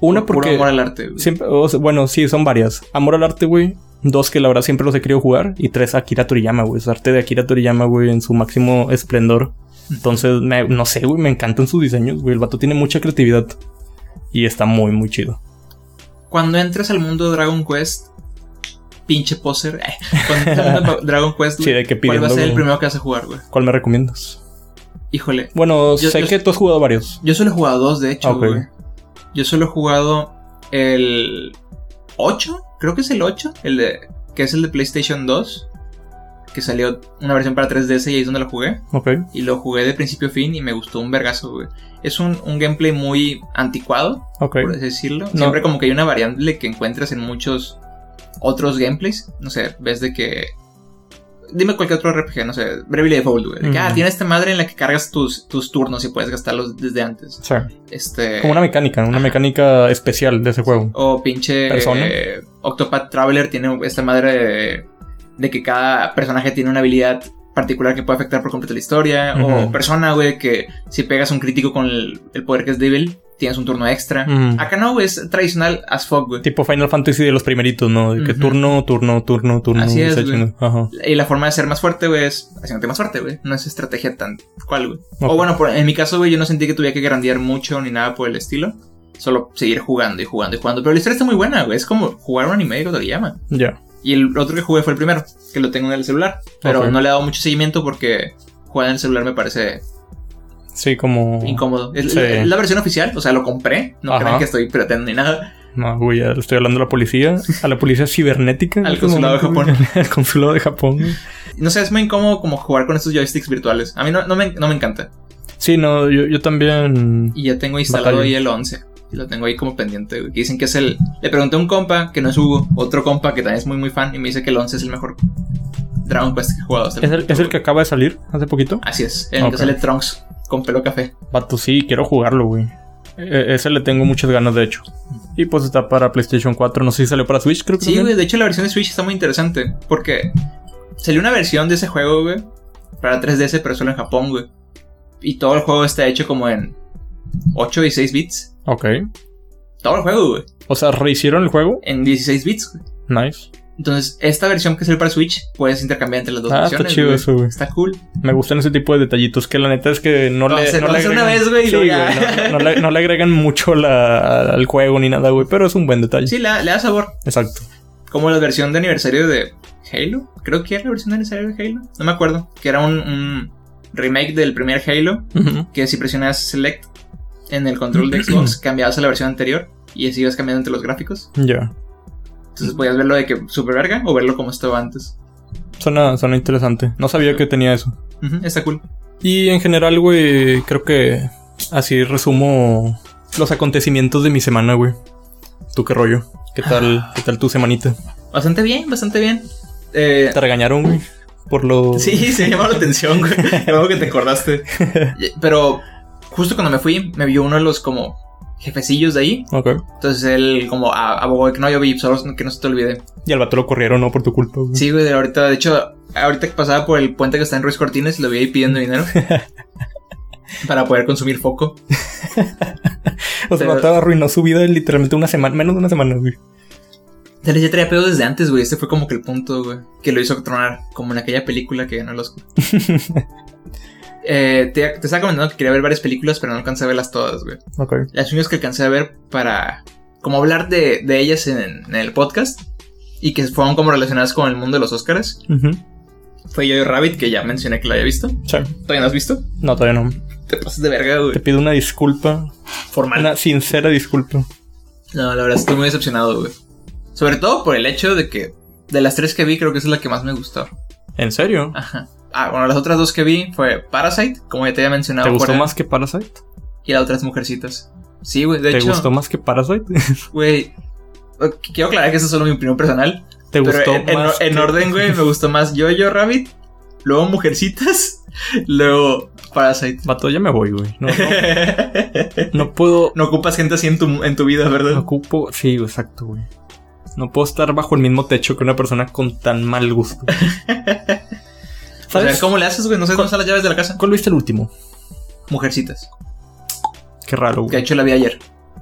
Una Puro porque amor al arte, güey. siempre, o sea, bueno, sí, son varias. Amor al arte, güey. Dos que la verdad siempre los he querido jugar y tres Akira Toriyama, güey. Es arte de Akira Toriyama, güey, en su máximo esplendor. Entonces, me- no sé, güey, me encantan sus diseños, güey. El vato tiene mucha creatividad y está muy, muy chido. Cuando entres al mundo de Dragon Quest, pinche poser. eh, Cuando entres al mundo de Dragon Quest, güey, ¿cuál va a ser el primero que vas a jugar, güey? ¿Cuál me recomiendas? Híjole. Bueno, Yo- sé yo- que tú has jugado varios. Yo solo he jugado dos, de hecho, Ok. güey. Yo solo he jugado el 8, creo que es el 8, el de, que es el de PlayStation 2, que salió una versión para 3DS y ahí es donde lo jugué. Ok. Y lo jugué de principio a fin y me gustó un vergazo, güey. Es un, un gameplay muy anticuado, por así decirlo. No. Siempre como que hay una variable que encuentras en muchos otros gameplays. No sé, ves de que... Dime cualquier otro RPG, no sé, Bravely Default, güey. De que, ah, tiene esta madre en la que cargas tus, tus turnos y puedes gastarlos desde antes. Sí. Este... Como una mecánica, una Ajá. mecánica especial de ese juego. O pinche Persona. eh, Octopath Traveler tiene esta madre de, de que cada personaje tiene una habilidad particular que puede afectar por completo la historia. O persona, güey, que si pegas un crítico con el, el poder que es débil, tienes un turno extra. Ujú. Acá no, es tradicional as fuck, güey. Tipo Final Fantasy de los primeritos, ¿no? De que Ujú. turno, turno, turno, turno. Así es, güey. Ajá. Y la forma de ser más fuerte, güey, es haciéndote más fuerte, güey. No es estrategia tan cual, güey. Ok. O bueno, por- en mi caso, güey, yo no sentí que tuviera que grandear mucho ni nada por el estilo. Solo seguir jugando y jugando y jugando. Pero la historia está muy buena, güey. Es como jugar un anime de Toriyama. Ya. Y el otro que jugué fue el primero, que lo tengo en el celular. Pero Ok. no le he dado mucho seguimiento porque jugar en el celular me parece Sí, como. incómodo. Es, Sí. la versión oficial, o sea, lo compré. No Ajá. crean que estoy pirateando ni nada. No, güey, ya le estoy hablando a la policía. A la policía cibernética. Al este consulado de güey. Al consulado de Japón. No sé, es muy incómodo como jugar con estos joysticks virtuales. A mí no, no, me, no me encanta. Sí, no, yo, yo también. Y ya tengo instalado ahí el 11. Y lo tengo ahí como pendiente, güey. Dicen que es el... Le pregunté a un compa, que no es Hugo, otro compa que también es muy, muy fan, y me dice que el 11 es el mejor Dragon Quest que he jugado hasta ¿Es el, momento, es el güey. que acaba de salir hace poquito? Así es, en el Ok. que sale Trunks con pelo café. Vato, sí, quiero jugarlo, güey. E- ese le tengo muchas ganas, de hecho. Y pues está para PlayStation 4. No sé si salió para Switch, creo que Sí, güey, de hecho la versión de Switch está muy interesante. Porque salió una versión de ese juego, güey, para 3DS, pero solo en Japón, güey. Y todo el juego está hecho como en 8 y 6 bits. Ok. Todo el juego, güey, O sea, rehicieron el juego. en 16 bits, güey. Nice. Entonces, esta versión que salió para Switch puedes intercambiar entre las dos Ah, versiones. está chido eso, güey. Está cool. Me gustan ese tipo de detallitos que la neta es que no le. no le hace una agregan- vez, güey, Sí, no, le, no le agregan mucho la- al juego ni nada, güey. Pero es un buen detalle. Sí, le, da- le da sabor. Exacto. Como la versión de aniversario de Halo. Creo que era la versión de aniversario de Halo. No me acuerdo. Que era un, un remake del primer Halo. Que si presionabas Select en el control de Xbox, cambiabas a la versión anterior. Y así ibas cambiando entre los gráficos. Ya. Entonces podías verlo de que super verga o verlo como estaba antes. Suena, suena interesante. No sabía que tenía eso. Está cool. Y en general, güey, creo que así resumo los acontecimientos de mi semana, güey. ¿Tú qué rollo? ¿Qué tal, qué tal tu semanita? Bastante bien, bastante bien. Eh, ¿Te regañaron, güey? Por lo... Sí, se me llamó la atención, güey. Algo que te acordaste. Pero justo cuando me fui, me vio uno de los como jefecillos de ahí. Ok. Entonces él como abogó de que no, yo vi, solo que no se te olvide. Y al vato lo corrieron, ¿no? Por tu culpa, güey. Sí, güey, de ahorita, de hecho, ahorita que pasaba por el puente que está en Ruiz Cortines, lo vi ahí pidiendo dinero. para poder consumir foco. O sea, el Pero- vato arruinó su vida en literalmente una semana, menos de una semana, güey. Vez ya traía pedo desde antes, güey. Este fue como que el punto, güey. Que lo hizo tronar. Como en aquella película que ganó el Oscar. Eh, te, te estaba comentando que quería ver varias películas, pero no alcancé a verlas todas, güey. Ok. Las únicas que alcancé a ver para como hablar de, de ellas en, en el podcast y que fueron como relacionadas con el mundo de los Oscars Ujú. fue Yo Rabbit, que ya mencioné que lo había visto. Sí. ¿Todavía no has visto? No, todavía no. Te pasas de verga, güey. Te pido una disculpa. Formal. Una sincera disculpa. No, la verdad estoy muy decepcionado, güey. Sobre todo por el hecho de que de las tres que vi, creo que esa es la que más me gustó. ¿En serio? Ajá. Ah, bueno, las otras dos que vi fue Parasite, como ya te había mencionado. ¿Te gustó más que Parasite? Y la otra es Mujercitas. Sí, güey, de ¿Te hecho. gustó más que Parasite? Güey. Quiero aclarar que esa es solo mi opinión personal. ¿Te Pero gustó en, más en que- orden, güey, me gustó más Yo-Yo Rabbit, luego Mujercitas, luego Parasite. Vato, ya me voy, güey. No, no, no puedo... No ocupas gente así en tu, en tu vida, ¿verdad? ocupo... Sí, exacto, güey. No puedo estar bajo el mismo techo que una persona con tan mal gusto. ¿Sabes? ¿cómo le haces, güey? No sé dónde están las llaves de la casa. ¿Cuál viste el último? Mujercitas. Qué raro, Que de güey. hecho la vi ayer.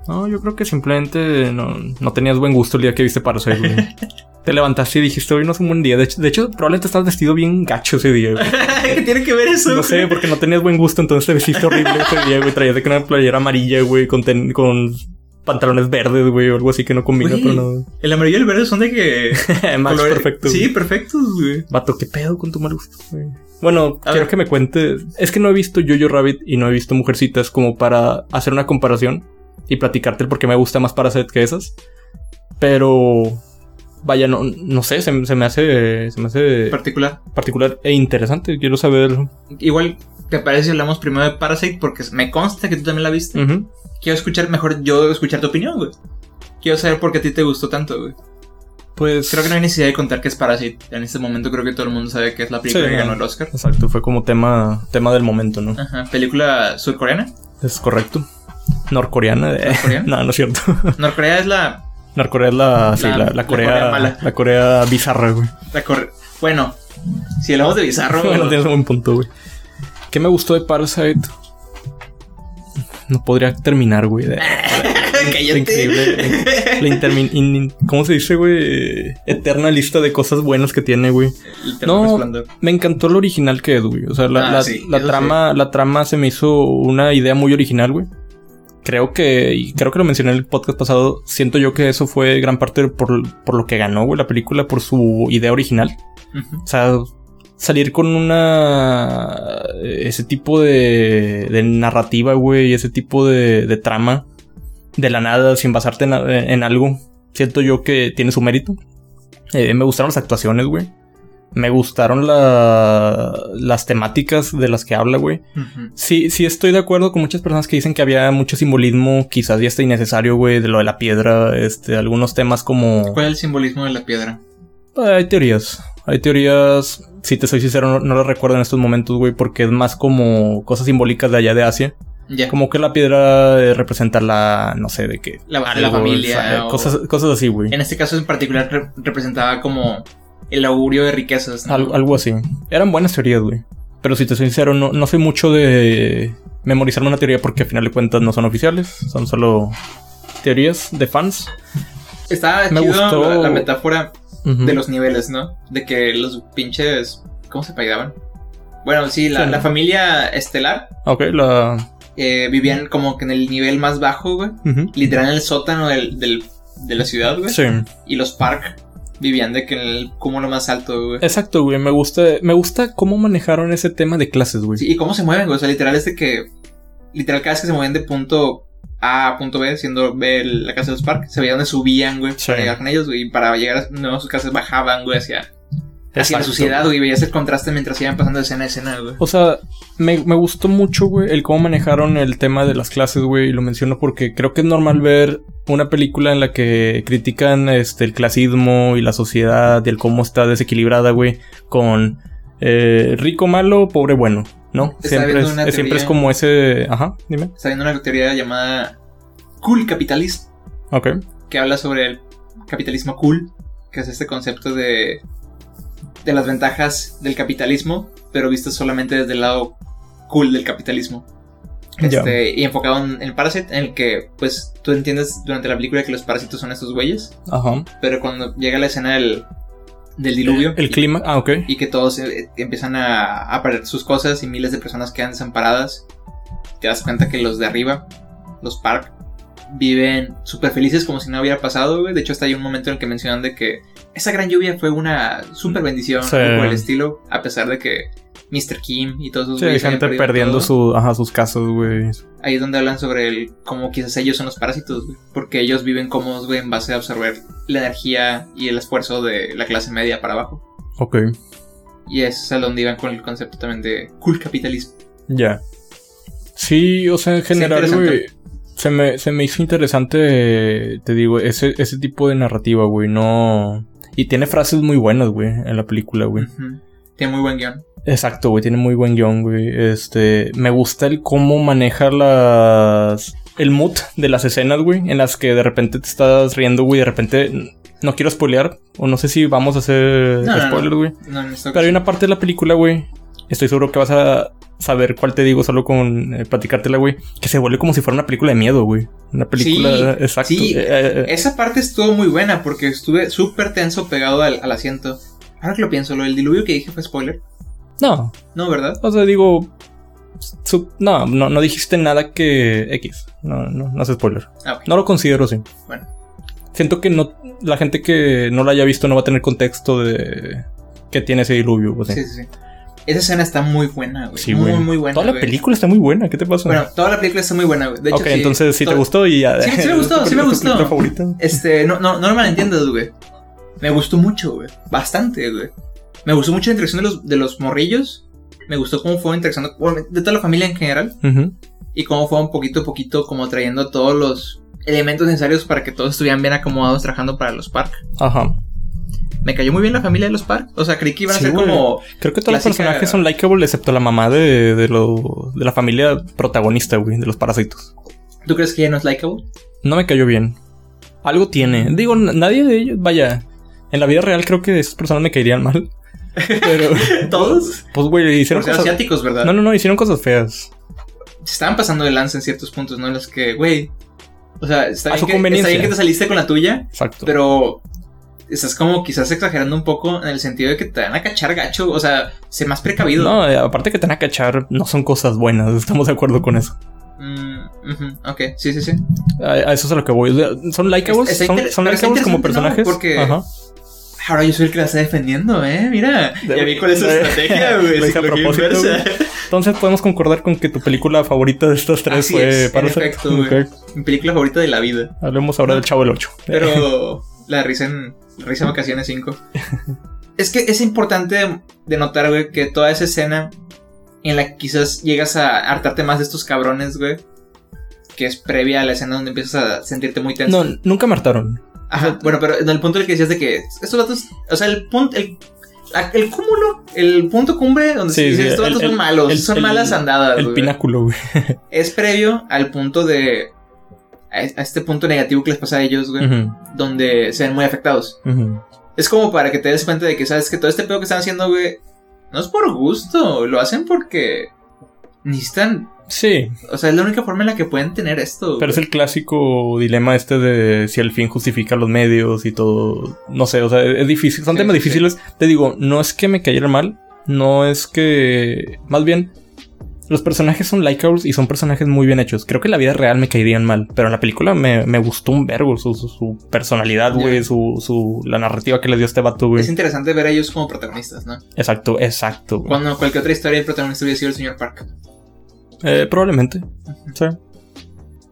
No, yo creo que simplemente no, no tenías buen gusto el día que viste Parasite, güey. Te levantaste y dijiste, hoy no es un buen día. De hecho, de hecho probablemente estabas vestido bien gacho ese día, güey. ¿Qué tiene que ver eso? No sé, güey? porque no tenías buen gusto, entonces te vestiste horrible ese día, güey. Traías de que una playera amarilla, güey, con, ten- con pantalones verdes, güey, o algo así que no combina, pero no. El amarillo y el verde son de que. Match colores- perfecto. Sí, perfectos, güey. Vato, ¿qué pedo con tu mal gusto, güey? Bueno, A quiero ver. que me cuentes. Es que no he visto Jojo Rabbit y no he visto Mujercitas como para hacer una comparación y platicarte el por qué me gusta más Parasite que esas. Pero. Vaya, no, no sé, se, se me hace. Se me hace Particular. particular e interesante. Quiero saber. Igual, ¿te parece si hablamos primero de Parasite? Porque me consta que tú también la viste. Quiero escuchar mejor yo escuchar tu opinión, güey. Quiero saber por qué a ti te gustó tanto, güey. Pues. Creo que no hay necesidad de contar que es Parasite. En este momento creo que todo el mundo sabe que es la película Sí, que ganó el Oscar. Exacto, fue como tema, tema del momento, ¿no? Ajá. Película surcoreana. Es correcto. Norcoreana. eh. ¿Norcoreana? no, no es cierto. Norcorea es la. Norcorea es la, sí, La- la, la la Corea, Corea mala. la Corea bizarra, güey. la corre- Bueno, si hablamos de bizarro. Bueno, tienes un buen punto, güey. ¿Qué me gustó de Parasite? No podría terminar, güey. de- Cállate. Increíble. La intermin- in- ¿Cómo se dice, güey? Eterna lista de cosas buenas que tiene, güey. No, resplandor. me encantó lo original que es, güey. O sea, la, Ah, la- sí, la eso trama, la trama se me hizo una idea muy original, güey. Creo que, y creo que lo mencioné en el podcast pasado, siento yo que eso fue gran parte por, por lo que ganó, güey, la película, por su idea original. O sea, salir con una... ese tipo de, de narrativa, güey, ese tipo de, de trama de la nada, sin basarte en, en algo, siento yo que tiene su mérito. Eh, me gustaron las actuaciones, güey. Me gustaron la- las temáticas de las que habla, güey. Sí, sí estoy de acuerdo con muchas personas que dicen que había mucho simbolismo, quizás ya está innecesario, güey, de lo de la piedra, este, algunos temas como... ¿Cuál es el simbolismo de la piedra? Hay teorías. Hay teorías. Si te soy sincero, no, no las recuerdo en estos momentos, güey, porque es más como cosas simbólicas de allá de Asia. Ya. Como que la piedra eh, representa la. No sé de qué. La- la familia, o- Cosas, cosas así, güey. En este caso en particular re- representaba como el augurio de riquezas. ¿no? Al- algo así. Eran buenas teorías, güey. Pero si te soy sincero, no, no soy mucho de memorizarme una teoría porque al final de cuentas no son oficiales. Son solo teorías de fans. Estaba Me chido gustó- la, la metáfora De los niveles, ¿no? De que los pinches. ¿Cómo se apellidaban? Bueno, sí, la, Sí. la familia estelar Ok, la. eh, vivían como que en el nivel más bajo, güey. Literal en el sótano del, del- de la ciudad, güey. Sí. Y los Park vivían de que en el cúmulo más alto, güey. Exacto, güey. Me gusta, me gusta cómo manejaron ese tema de clases, güey. Sí, y cómo se mueven, güey. O sea, literal es de que. Literal, cada vez que se movían de punto A punto B, siendo B la casa de los Park, se veía donde subían, güey, Sí. para llegar con ellos, güey. Y para llegar a nuevas sus casas bajaban, güey, hacia, hacia la sociedad, güey. Y veías el contraste mientras iban pasando de escena a escena, güey. O sea, me, me gustó mucho, güey, el cómo manejaron el tema de las clases, güey, y lo menciono porque creo que es normal ver una película en la que critican este el clasismo y la sociedad y el cómo está desequilibrada, güey, con eh, rico malo, pobre bueno, ¿no? Siempre es, siempre como ese, ajá, dime. Está viendo una teoría llamada Cool Capitalism, Ok. que habla sobre el capitalismo cool, que es este concepto de, de las ventajas del capitalismo, pero visto solamente desde el lado cool del capitalismo. Este, y enfocado en el Parasite, en el que, pues, tú entiendes durante la película que los parásitos son estos güeyes, Ajá. pero cuando llega la escena del, del diluvio El y, clima, ah, ok. y que todos eh, empiezan a, a perder sus cosas y miles de personas quedan desamparadas, te das cuenta que los de arriba, los Park, viven súper felices como si no hubiera pasado, güey. De hecho, hasta hay un momento en el que mencionan de que esa gran lluvia fue una súper bendición, Sí. algo por el estilo, a pesar de que Mr. Kim y todos esos Sí, hay gente perdiendo su, ajá, sus casas, güey. Ahí es donde hablan sobre el cómo quizás ellos son los parásitos, güey. Porque ellos viven cómodos, güey, en base a absorber la energía y el esfuerzo de la clase media para abajo. Ok. Y es a donde iban con el concepto también de cool capitalismo. Ya. Sí, o sea, en general, güey. Se me, se me hizo interesante, te digo, ese, ese tipo de narrativa, güey. No. Y tiene frases muy buenas, güey, en la película, güey. Tiene muy buen guion. Exacto, güey, tiene muy buen guion, güey. Este. Me gusta el cómo maneja las. El mood de las escenas, güey. En las que de repente te estás riendo, güey. De repente. No quiero spoilear. O no sé si vamos a hacer No, spoilers, güey. No, Pero hay una parte de la película, güey. Estoy seguro que vas a saber cuál te digo solo con eh, platicártela, güey. Que se vuelve como si fuera una película de miedo, güey. Una película. Sí, exacto. sí. Eh, eh, Esa parte estuvo muy buena porque estuve súper tenso pegado al, al asiento. Ahora que lo pienso, lo del diluvio que dije fue spoiler. no, No, ¿verdad? o sea, digo. No, no, no dijiste nada que X. No, no, no hace spoiler. Ah, ok. No lo considero así. Bueno. Siento que no. La gente que no la haya visto no va a tener contexto de. que tiene ese diluvio, o sea. Sí, sí, sí. Esa escena está muy buena, güey. Sí, muy, güey. muy buena. Toda la güey. película está muy buena. ¿Qué te pasa? Bueno, toda la película está muy buena, güey. De hecho, ok, sí, entonces sí te todo- gustó y ya. Sí, sí me gustó, sí me ¿Tu gustó. favorita? Este, no, no, no me malentiendas, güey. Me gustó mucho, güey. Bastante, güey. Me gustó mucho la interacción de los, de los morrillos. Me gustó cómo interaccionando, bueno, de toda la familia en general. Y cómo fueron poquito a poquito como trayendo todos los elementos necesarios para que todos estuvieran bien acomodados trabajando para los Park. Ajá. Me cayó muy bien la familia de los Park. O sea, creí que iban a ser güey. como... Creo que todos los personajes son likeable excepto la mamá de, de, lo, de la familia protagonista, güey, de los parásitos. ¿Tú crees que ella no es likeable? No me cayó bien. Algo tiene. Digo, nadie de ellos, vaya. En la vida real creo que esas personas me caerían mal. Pero, ¿Todos? pues, güey, hicieron Por ser cosas... asiáticos, ¿verdad? No, no, no, hicieron cosas feas. Se estaban pasando de lanza en ciertos puntos, ¿no? En los que, güey... O sea, está A bien, su que, está conveniencia. bien que te saliste con la tuya, Exacto. pero... Estás como quizás exagerando un poco en el sentido de que te van a cachar gacho. O sea, sé más precavido. No, eh, aparte que te van a cachar, no son cosas buenas. Estamos de acuerdo con eso. Mm, ok, sí, sí, sí. A, a eso es a lo que voy. Son likeables, son, son likeables como personajes. ¿no? Porque- Ajá. Ahora yo soy el que la está defendiendo, ¿eh? Mira. De- ya vi cuál es su estrategia, güey. Entonces podemos concordar con que tu película favorita de estas tres Así fue es, en Parasite. efecto, güey. Ok. Mi película favorita de la vida. Hablemos ahora del Chavo del 8. Pero la risa en la risa en vacaciones 5. es que es importante de notar, güey, que toda esa escena en la que quizás llegas a hartarte más de estos cabrones, güey. Que es previa a la escena donde empiezas a sentirte muy tenso. No, nunca me hartaron. Ajá, bueno, pero en el punto en el que decías de que estos datos, o sea, el punto, el, el cúmulo, el punto cumbre donde Sí, se dice sí, estos datos el- son malos, el- son malas andadas, El pináculo, güey. Es previo al punto de, a, a este punto negativo que les pasa a ellos, güey, donde se ven muy afectados. Es como para que te des cuenta de que sabes que todo este pedo que están haciendo, güey, no es por gusto, lo hacen porque necesitan, Sí, o sea, es la única forma en la que pueden tener esto. pero es el clásico dilema este de si el fin justifica los medios y todo. No sé, o sea, es difícil. Son Sí, temas sí, difíciles. Te digo, no es que me cayeran mal. No es que. Más bien. Los personajes son likeables y son personajes muy bien hechos. Creo que en la vida real me caerían mal, pero en la película me, me gustó un vergo su, su, su personalidad, güey, su, su, la narrativa que le dio este vato, güey. Es interesante ver a ellos como protagonistas, ¿no? Exacto, exacto. güey. Cuando cualquier otra historia el protagonista hubiera sido el señor Park. Eh, probablemente. Sí.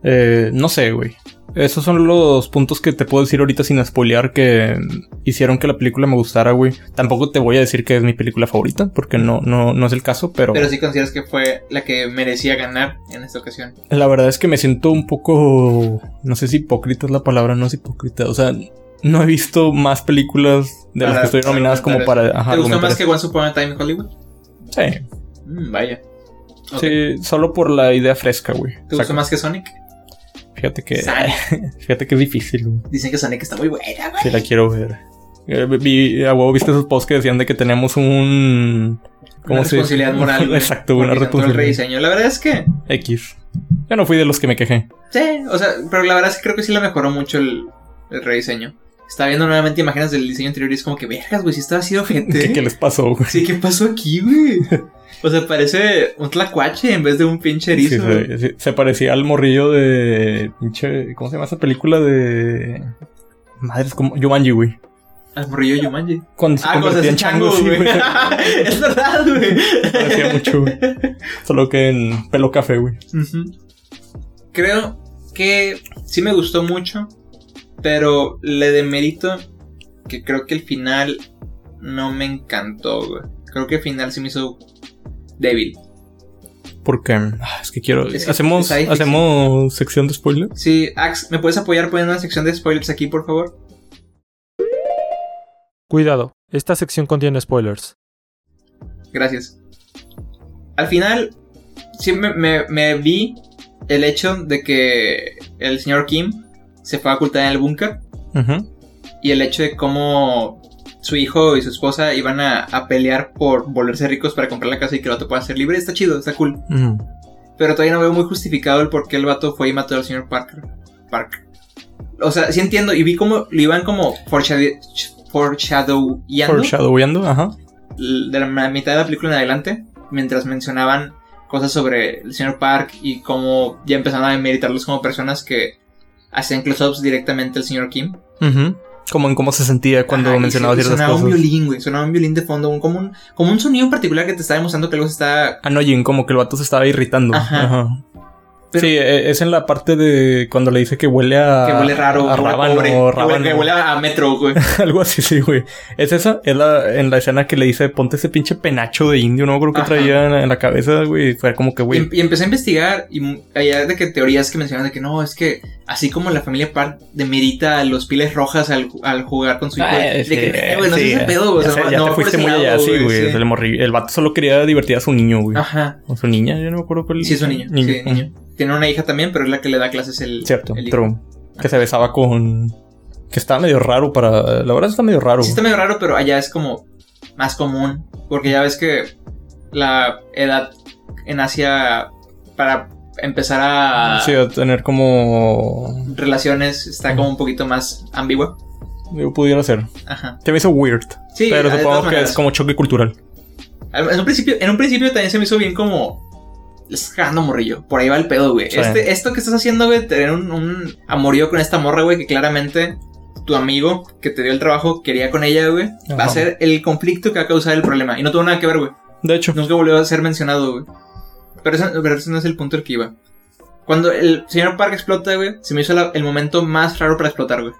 Eh, no sé, güey. Esos son los puntos que te puedo decir ahorita sin spoilear que hicieron que la película me gustara, güey. Tampoco te voy a decir que es mi película favorita, porque no, no, no es el caso, pero, Pero sí consideras que fue la que merecía ganar en esta ocasión. la verdad es que me siento un poco. No sé si hipócrita es la palabra, no es hipócrita. O sea, no he visto más películas de las que estoy nominadas como para. Ajá, ¿Te gustó más que Once Upon a Time in Hollywood? Sí, Mm, vaya. Sí, solo por la idea fresca, güey. ¿Te O sea, gustó más que Sonic? Fíjate que. Fíjate que es difícil, güey. Dicen que Sonic está muy buena, güey. Sí, la quiero ver. Eh, vi, a huevo, viste esos posts que decían de que tenemos un. Una se- responsabilidad moral. güey, Exacto, una el responsabilidad. rediseño. La verdad es que. X. Yo no fui de los que me quejé. Sí, o sea, pero la verdad es que creo que sí lo mejoró mucho el, el rediseño. Estaba viendo nuevamente imágenes del diseño anterior y es como que, vergas, güey, si estaba así gente. ¿Qué, qué les pasó, güey? Sí, ¿qué pasó aquí, güey? O sea, parece un tlacuache en vez de un pinche Sí, erizo. güey. se, sí, se parecía al morrillo de. Pinche. ¿Cómo se llama esa película de. Madres, como. Yumanji, güey. Al morrillo de Yumanji. Cuando se Ah, convertía en chango, sí, güey. es verdad, güey. Parecía mucho, güey. Solo que en pelo café, güey. Creo que sí me gustó mucho, pero le demerito que creo que el final no me encantó, güey. Creo que el final sí me hizo débil. Porque. ah, es que quiero. Es que hacemos, hacemos sección de spoilers. Sí, Ax, ¿me puedes apoyar poniendo una sección de spoilers aquí, por favor? Cuidado, esta sección contiene spoilers. Gracias. Al final, sí me, me- me vi el hecho de que el señor Kim se fue a ocultar en el búnker y el hecho de cómo su hijo y su esposa iban a, a pelear por volverse ricos para comprar la casa y que el vato pueda ser libre, está chido, está cool. Pero todavía no veo muy justificado el por qué el vato fue y mató al señor Parker. Parker. O sea, sí entiendo, y vi cómo lo iban como foreshade- foreshadowando Foreshadowando, ajá. de la mitad de la película en adelante, mientras mencionaban cosas sobre el señor Park y cómo ya empezaron a demeritarlos como personas que hacían close-ups directamente al señor Kim. Ujú. Como en cómo se sentía cuando Ajá, mencionaba ciertas sonaba cosas. un violín, güey. Sonaba un violín de fondo, un- como, un, como un sonido en particular que te está demostrando que algo se está. Annoying, como que el vato se estaba irritando. Ajá. Ajá. Pero- sí, e- es en la parte de cuando le dice que huele a. que huele raro, a que huele rábano, pobre, que huele- rábano. que huele a metro, güey. Algo así, sí, güey. Es esa, es la, en la escena que le dice, ponte ese pinche penacho de indio, no creo que Ajá. traía en, en la cabeza, güey. Fue como que, Y, güey. em- y empecé a investigar y había de que teorías que mencionaban de que no, es que así como la familia Park demerita los piles rojas al, al jugar con su hijo, Ah, de sí, que, eh, güey, no sí, es ese pedo, güey, o ya sea, ya no te fuiste muy allá, sí, güey. sí. morrí- El vato solo quería divertir a su niño, güey. Ajá. O su niña, yo no me acuerdo cuál. Sí, es un niño. Sí, niño. Tiene una hija también, pero es la que le da clases el. Cierto, el hijo. true. Que se besaba con. Que estaba medio raro para. La verdad está medio raro. Sí, está medio raro, pero allá es como más común. Porque ya ves que la edad en Asia para empezar a Sí, a tener como. relaciones está como un poquito más ambigua. Yo pudiera ser. Ajá. Se me hizo weird. Sí, pero supongo que maneras. es como choque cultural. En un principio, en un principio también se me hizo bien como. Le estás cagando morrillo. Por ahí va el pedo, güey. Sí. Este, esto que estás haciendo, güey, tener un, un amorío con esta morra, güey, que claramente tu amigo que te dio el trabajo quería con ella, güey. Va a ser el conflicto que va a causar el problema. Y no tuvo nada que ver, güey. De hecho. Nunca volvió a ser mencionado, güey. Pero, ese- pero ese no es el punto al que iba. Cuando el señor Park explota, güey, se me hizo la- el momento más raro para explotar, güey.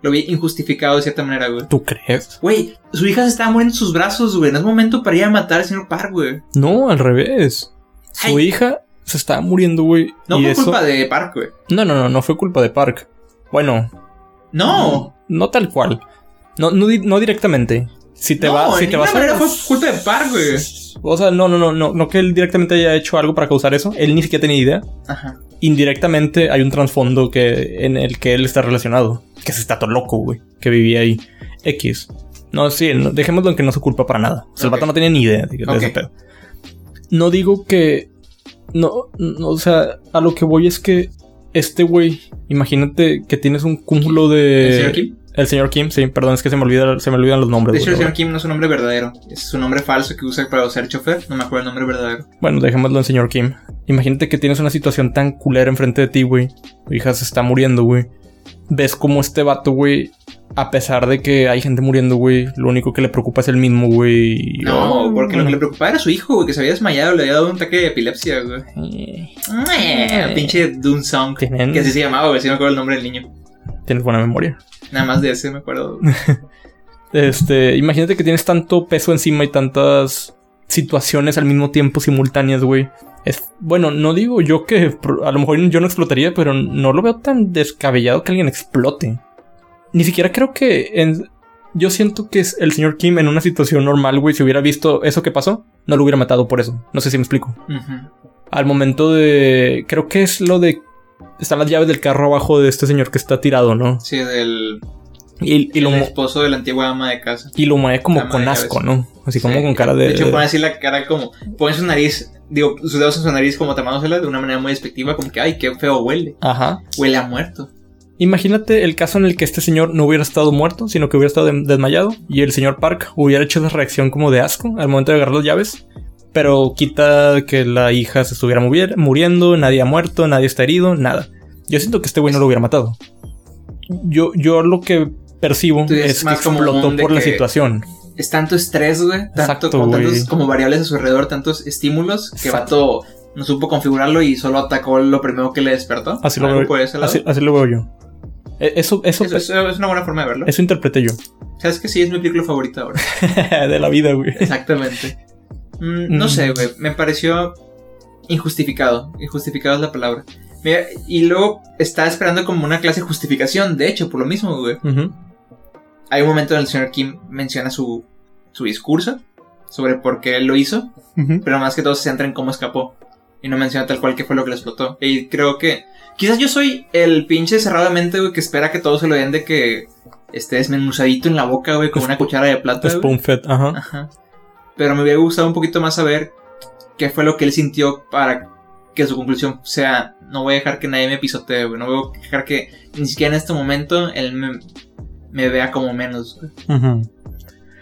Lo vi injustificado de cierta manera, güey. ¿Tú crees? Güey, su hija se estaba muriendo en sus brazos, güey. No es momento para ir a matar al señor Park, güey. No, al revés. Su Ay. hija se estaba muriendo, güey. No y fue eso- culpa de Park, güey. No, no, no, no fue culpa de Park. Bueno, No. no tal cual. No, no, no directamente. Si te no, va, si te vas a. manera fue culpa de Park, güey. O sea, no, no, no, no, no que él directamente haya hecho algo para causar eso. Él ni siquiera tenía idea. Ajá. Indirectamente hay un trasfondo que en el que él está relacionado. Que es este todo loco, güey. Que vivía ahí. X. No, sí, no- dejémoslo en que no se culpa para nada. O sea, Ok. el vato no tenía ni idea de, de Ok. ese pedo. No digo que. No, no, o sea, a lo que voy es que este güey, imagínate que tienes un cúmulo de. ¿El señor Kim? El señor Kim, sí, perdón, es que se me, olvida, se me olvidan los nombres. De hecho, el señor. Kim no es su nombre verdadero. Es su nombre falso que usa para ser chofer. No me acuerdo el nombre verdadero. Bueno, dejémoslo en señor Kim. Imagínate que tienes una situación tan culera enfrente de ti, güey. Tu hija se está muriendo, güey. Ves como este vato, güey, a pesar de que hay gente muriendo, güey, lo único que le preocupa es el mismo, güey. No, porque lo que le preocupaba era su hijo, güey, que se había desmayado, le había dado un ataque de epilepsia, güey. Eh, Eh, Pinche Doom Song. Tienen- Que así se llamaba, güey, si no me acuerdo el nombre del niño. Tienes buena memoria. Nada más de ese me acuerdo. Este, imagínate que tienes tanto peso encima y tantas situaciones al mismo tiempo simultáneas, güey. Es, bueno, no digo yo que a lo mejor yo no explotaría, pero no lo veo tan descabellado que alguien explote. Ni siquiera creo que en- yo siento que el señor Kim en una situación normal, güey, si hubiera visto eso que pasó, no lo hubiera matado por eso. No sé si me explico. Al momento de creo que es lo de están las llaves del carro abajo de este señor que está tirado, ¿no? Sí, del Y, y lo el esposo de la antigua ama de casa. y lo mueve como Ama con asco. ¿no? Así como Sí. con cara de De hecho, pone así la cara como. Pone su nariz, digo, sus dedos en su nariz como tapándosela de una manera muy despectiva, como que, ay, qué feo huele. Ajá. Huele a muerto. Imagínate el caso en el que este señor no hubiera estado muerto, sino que hubiera estado desmayado y el señor Park hubiera hecho esa reacción como de asco al momento de agarrar las llaves, pero quita que la hija se estuviera muriendo, nadie ha muerto, nadie está herido, nada. Yo siento que este güey no lo hubiera matado. Yo, yo lo que percibo es que como explotó por la situación. Es tanto estrés, güey. Tanto, Exacto, güey. tantos como variables a su alrededor, tantos estímulos, que Exacto. Vato no supo configurarlo y solo atacó lo primero que le despertó. Así lo veo, por ese lado. así, así lo veo yo. E- Eso, eso, Eso, eso es una buena forma de verlo. eso interpreté yo. Sabes que sí es mi película favorita ahora. de la vida, güey. Exactamente. Mm, no Mm. sé, güey. Me pareció injustificado. Injustificado es la palabra. Mira, y luego estaba esperando como una clase de justificación, de hecho, por lo mismo, güey. Ujú. Hay un momento en el señor Kim menciona su, su discurso sobre por qué él lo hizo, pero más que todo se centra en cómo escapó. Y no menciona tal cual qué fue lo que le explotó. Y creo que quizás yo soy el pinche cerradamente, güey, que espera que todo se lo den de que esté desmenuzadito en la boca, güey, con una cuchara de plata. Spoon fed, ajá. Ajá. Pero me hubiera gustado un poquito más saber qué fue lo que él sintió para que su conclusión sea, no voy a dejar que nadie me pisotee, güey. No voy a dejar que ni siquiera en este momento él me, me vea como menos. güey. Ujú.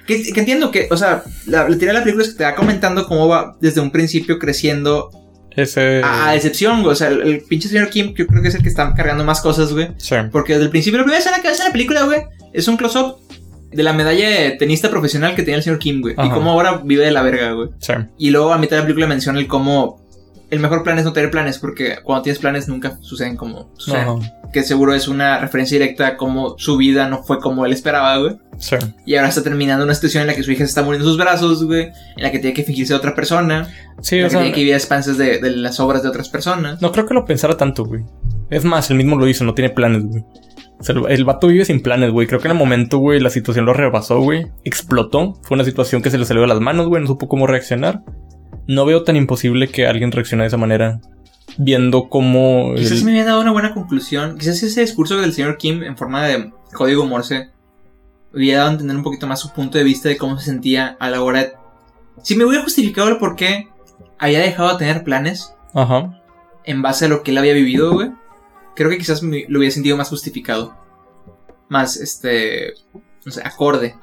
Que, que entiendo que, o sea, la, la teoría de la película es que te va comentando cómo va desde un principio creciendo Ese. a, decepción, güey. O sea, el, el pinche señor Kim, yo creo que es el que está cargando más cosas, güey. Sí. Porque desde el principio, la primera escena que ves en la película, güey, es un close-up de la medalla de tenista profesional que tenía el señor Kim, güey. Y cómo ahora vive de la verga, güey. Sí. Y luego a mitad de la película menciona el cómo el mejor plan es no tener planes, porque cuando tienes planes nunca suceden como suceden. Ajá. Que seguro es una referencia directa a cómo su vida no fue como él esperaba, güey. Sí. Y ahora está terminando una situación en la que su hija se está muriendo en sus brazos, güey. En la que tiene que fingirse de otra persona. Sí, en la o que sea, tiene que vivir a expensas de, de las obras de otras personas. no creo que lo pensara tanto, güey. Es más, él mismo lo dice, no tiene planes, güey. O sea, el, el vato vive sin planes, güey. Creo que en el momento, güey, la situación lo rebasó, güey. Explotó. Fue una situación que se le salió de las manos, güey. No supo cómo reaccionar. No veo tan imposible que alguien reaccione de esa manera. Viendo cómo... el- Quizás me había dado una buena conclusión. Quizás ese discurso del señor Kim en forma de código Morse hubiera dado a entender un poquito más su punto de vista de cómo se sentía a la hora de... Si me hubiera justificado el por qué había dejado de tener planes Ajá. en base a lo que él había vivido, güey, creo que quizás me lo hubiera sentido más justificado. Más, este, no sé, acorde.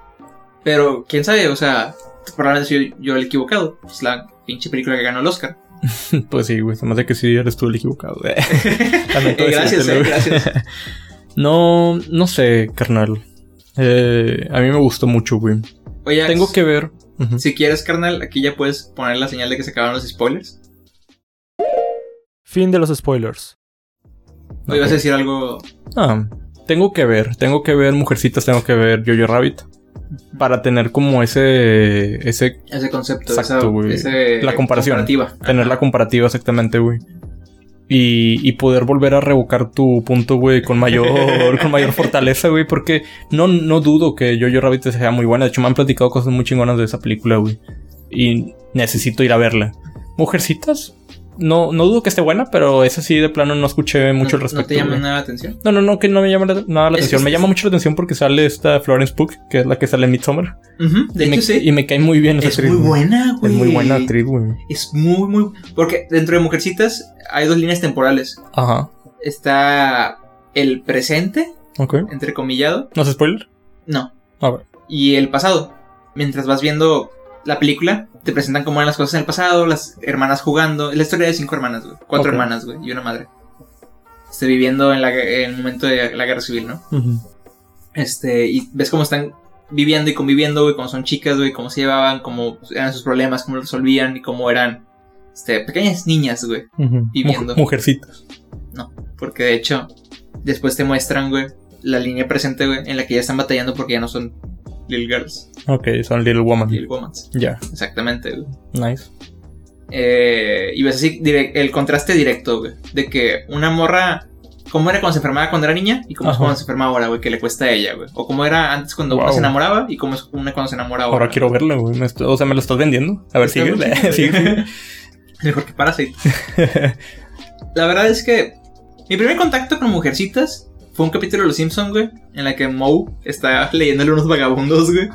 Pero, quién sabe, o sea, probablemente soy yo el equivocado. Es la pinche película que ganó el Oscar. Pues sí, güey. Me hace que sí eres tú el equivocado. Eh, gracias, eh, güey. gracias. No, no sé, carnal. Eh, a mí me gustó mucho, güey. Oye, Tengo que ver. Si quieres, carnal, aquí ya puedes poner la señal de que se acabaron los spoilers. Fin de los spoilers. ¿O ibas a decir algo? Ah, tengo que ver, tengo que ver Mujercitas, tengo que ver Jojo Rabbit. Para tener como ese. ese Ese concepto, Exacto, esa, ese La comparación. comparativa. tener la comparativa exactamente, güey. Y, y poder volver a revocar tu punto, güey, con mayor, con mayor fortaleza, güey. Porque no, no dudo que Jojo Rabbit sea muy buena. De hecho, me han platicado cosas muy chingonas de esa película, güey. Y necesito ir a verla. Mujercitas, no, no dudo que esté buena, pero esa sí de plano no escuché mucho al ¿No- respecto. ¿No te llama nada la atención? No, no, no, que no me llama la- nada la Es- atención. es- me llama mucho la atención porque sale esta Florence Pugh, que es la que sale en Midsommar. De y, me, sí. y me cae muy bien esa es actriz. muy güey. buena, güey. Es muy buena actriz, güey. Es muy, muy. Porque dentro de Mujercitas hay dos líneas temporales. Ajá. Está el presente, Ok. entrecomillado. ¿No se spoiler? No. A ver. Y el pasado. Mientras vas viendo la película, te presentan cómo eran las cosas en el pasado, las hermanas jugando. Es la historia de cinco hermanas, güey. Cuatro hermanas, güey, y una madre. Este, viviendo en, la, en el momento de la guerra civil, ¿no? Este, y ves cómo están viviendo y conviviendo, güey, cómo son chicas, güey, cómo se llevaban, cómo eran sus problemas, cómo los resolvían y cómo eran, este, pequeñas niñas, güey. Ujú. Viviendo. Muj- mujercitas. Porque de hecho, después te muestran, güey, la línea presente, güey, en la que ya están batallando porque ya no son little girls, Ok, son Little Woman. little womans. Ya, Exactamente, güey. nice. Eh, y ves así el contraste directo, güey, de que una morra, cómo era cuando se enfermaba cuando era niña y cómo es cuando se enferma ahora, güey, que le cuesta a ella, güey. O cómo era antes cuando una Wow. se enamoraba y cómo es una cuando se enamora ahora. Ahora quiero verla, güey. O sea, me lo estás vendiendo. A ver, güey. sigue. Mejor que Parasite. La verdad es que mi primer contacto con Mujercitas fue un capítulo de Los Simpsons, güey, en la que Moe está leyéndole unos vagabundos, güey,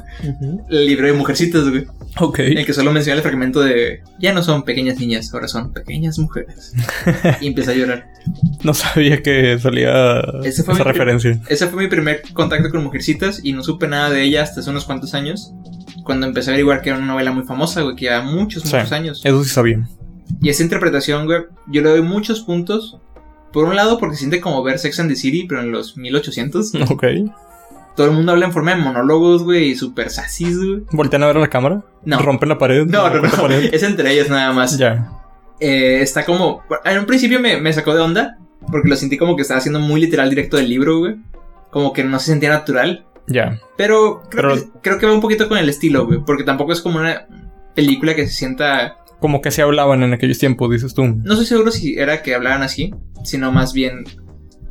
el libro de Mujercitas, güey, Ok. en el que solo menciona el fragmento de ya no son pequeñas niñas, ahora son pequeñas mujeres. y empieza a llorar. No sabía que salía fue esa referencia. Ese fue mi primer contacto con Mujercitas y no supe nada de ella hasta hace unos cuantos años. Cuando empecé a averiguar que era una novela muy famosa, güey, que ya muchos, Sí. muchos años. Eso sí sabía. Y esa interpretación, güey, yo le doy muchos puntos. Por un lado, porque siente como ver Sex and the City, pero en los 1800. Ok. Todo el mundo habla en forma de monólogos, güey, y super sassy, güey. ¿Voltean a ver a la cámara? No. ¿Rompen la pared? No, no, ¿Rompen la no. pared? Es entre ellas nada más. Ya. Eh, está como. En un principio me, me sacó de onda, porque lo sentí como que estaba haciendo muy literal directo del libro, güey. Como que no se sentía natural. Ya. Pero creo, Pero- Que, creo que va un poquito con el estilo, güey. Porque tampoco es como una película que se sienta. Como que se hablaban en aquellos tiempos, dices tú. No estoy seguro si era que hablaran así, sino más bien.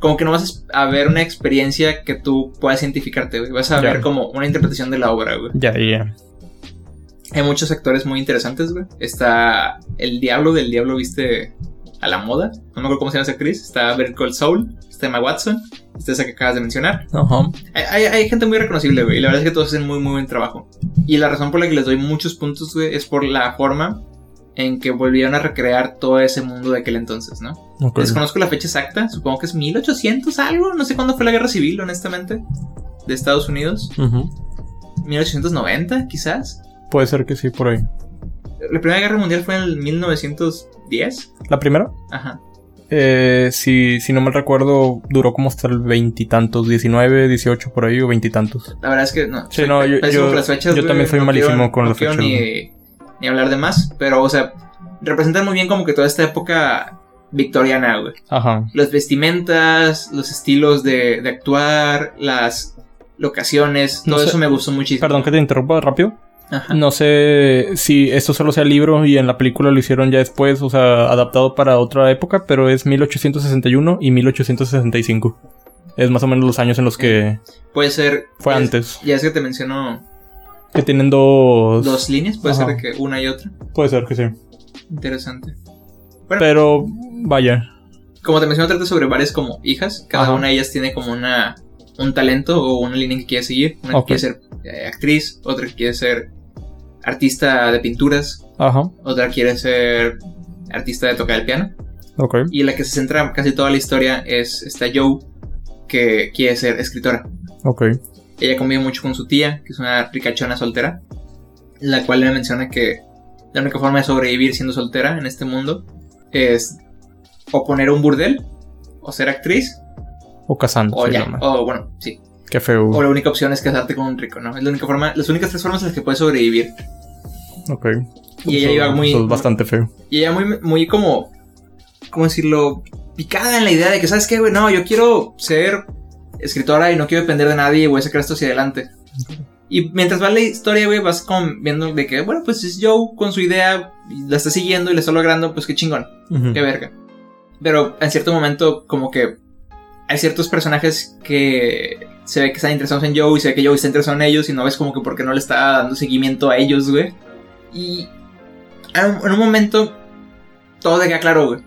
Como que no vas a ver una experiencia que tú puedas identificarte, güey. Vas a Ya. ver como una interpretación de la obra, güey. Ya, ya. Hay muchos actores muy interesantes, güey. Está el Diablo, del Diablo viste a la moda. No me acuerdo cómo se llama esa actriz. Está Better Call Saul. Está Emma Watson. Está esa que acabas de mencionar. Ajá. Hay, hay- hay gente muy reconocible, güey. Y la verdad es que todos hacen muy, muy buen trabajo. Y la razón por la que les doy muchos puntos, güey, es por la forma en que volvieron a recrear todo ese mundo de aquel entonces, ¿no? Ok. Desconozco la fecha exacta. Supongo que es 1800 algo. No sé cuándo fue la guerra civil, honestamente. De Estados Unidos. Ujú. 1890, quizás. Puede ser que sí, por ahí. La Primera Guerra Mundial fue en el 1910. ¿La primera? Ajá. Eh, si, si no me recuerdo, duró como hasta el veintitantos, 19, 18 por ahí o veintitantos. La verdad es que no. Sí, no, yo- pésimo yo- con las fechas, yo güey, también soy no malísimo quiero- con no las fechas, Ni, ni hablar de más, pero, o sea, representan muy bien como que toda esta época victoriana, güey. Ajá. Las vestimentas, los estilos de, de actuar, las locaciones, No todo sé. eso me gustó muchísimo. Perdón que te interrumpa rápido. Ajá. No sé si esto solo sea libro y en la película lo hicieron ya después, o sea, adaptado para otra época, pero es 1861 y 1865. Es más o menos los años en los que Puede ser. fue ya es- antes. Ya es que te menciono Que tienen dos... dos líneas, puede Ajá. ser que una y otra. Puede ser que sí. Interesante. Pero, vaya. como te menciono, trata sobre varias como hijas. Cada Ajá. una de ellas tiene como una un talento o una línea que quiere seguir. Una que quiere ser eh, actriz, otra que quiere ser artista de pinturas, Ajá. otra quiere ser artista de tocar el piano. Ok. Y la que se centra casi toda la historia es esta Joe, que quiere ser escritora. Ok. Ella convive mucho con su tía, que es una ricachona soltera, la cual le menciona que la única forma de sobrevivir siendo soltera en este mundo es o poner un burdel, o ser actriz, O casando. o ya, o bueno, sí. Qué feo. O la única opción es casarte con un rico, ¿no? Es la única forma, las únicas tres formas en las que puedes sobrevivir. Ok. Y ella iba muy- es bastante feo. Y ella muy, muy como ¿cómo decirlo? Picada en la idea de que, ¿sabes qué, güey? No, yo quiero ser escritora y no quiero depender de nadie y voy a sacar esto hacia adelante. Y mientras va la historia, güey, vas como viendo de que, bueno, pues es Joe con su idea, la está siguiendo y la está logrando, pues qué chingón, qué verga. Pero en cierto momento, como que hay ciertos personajes que se ve que están interesados en Joe y se ve que Joe está interesado en ellos y no ves como que por qué no le está dando seguimiento a ellos, güey. Y en un- en un momento todo queda claro, güey.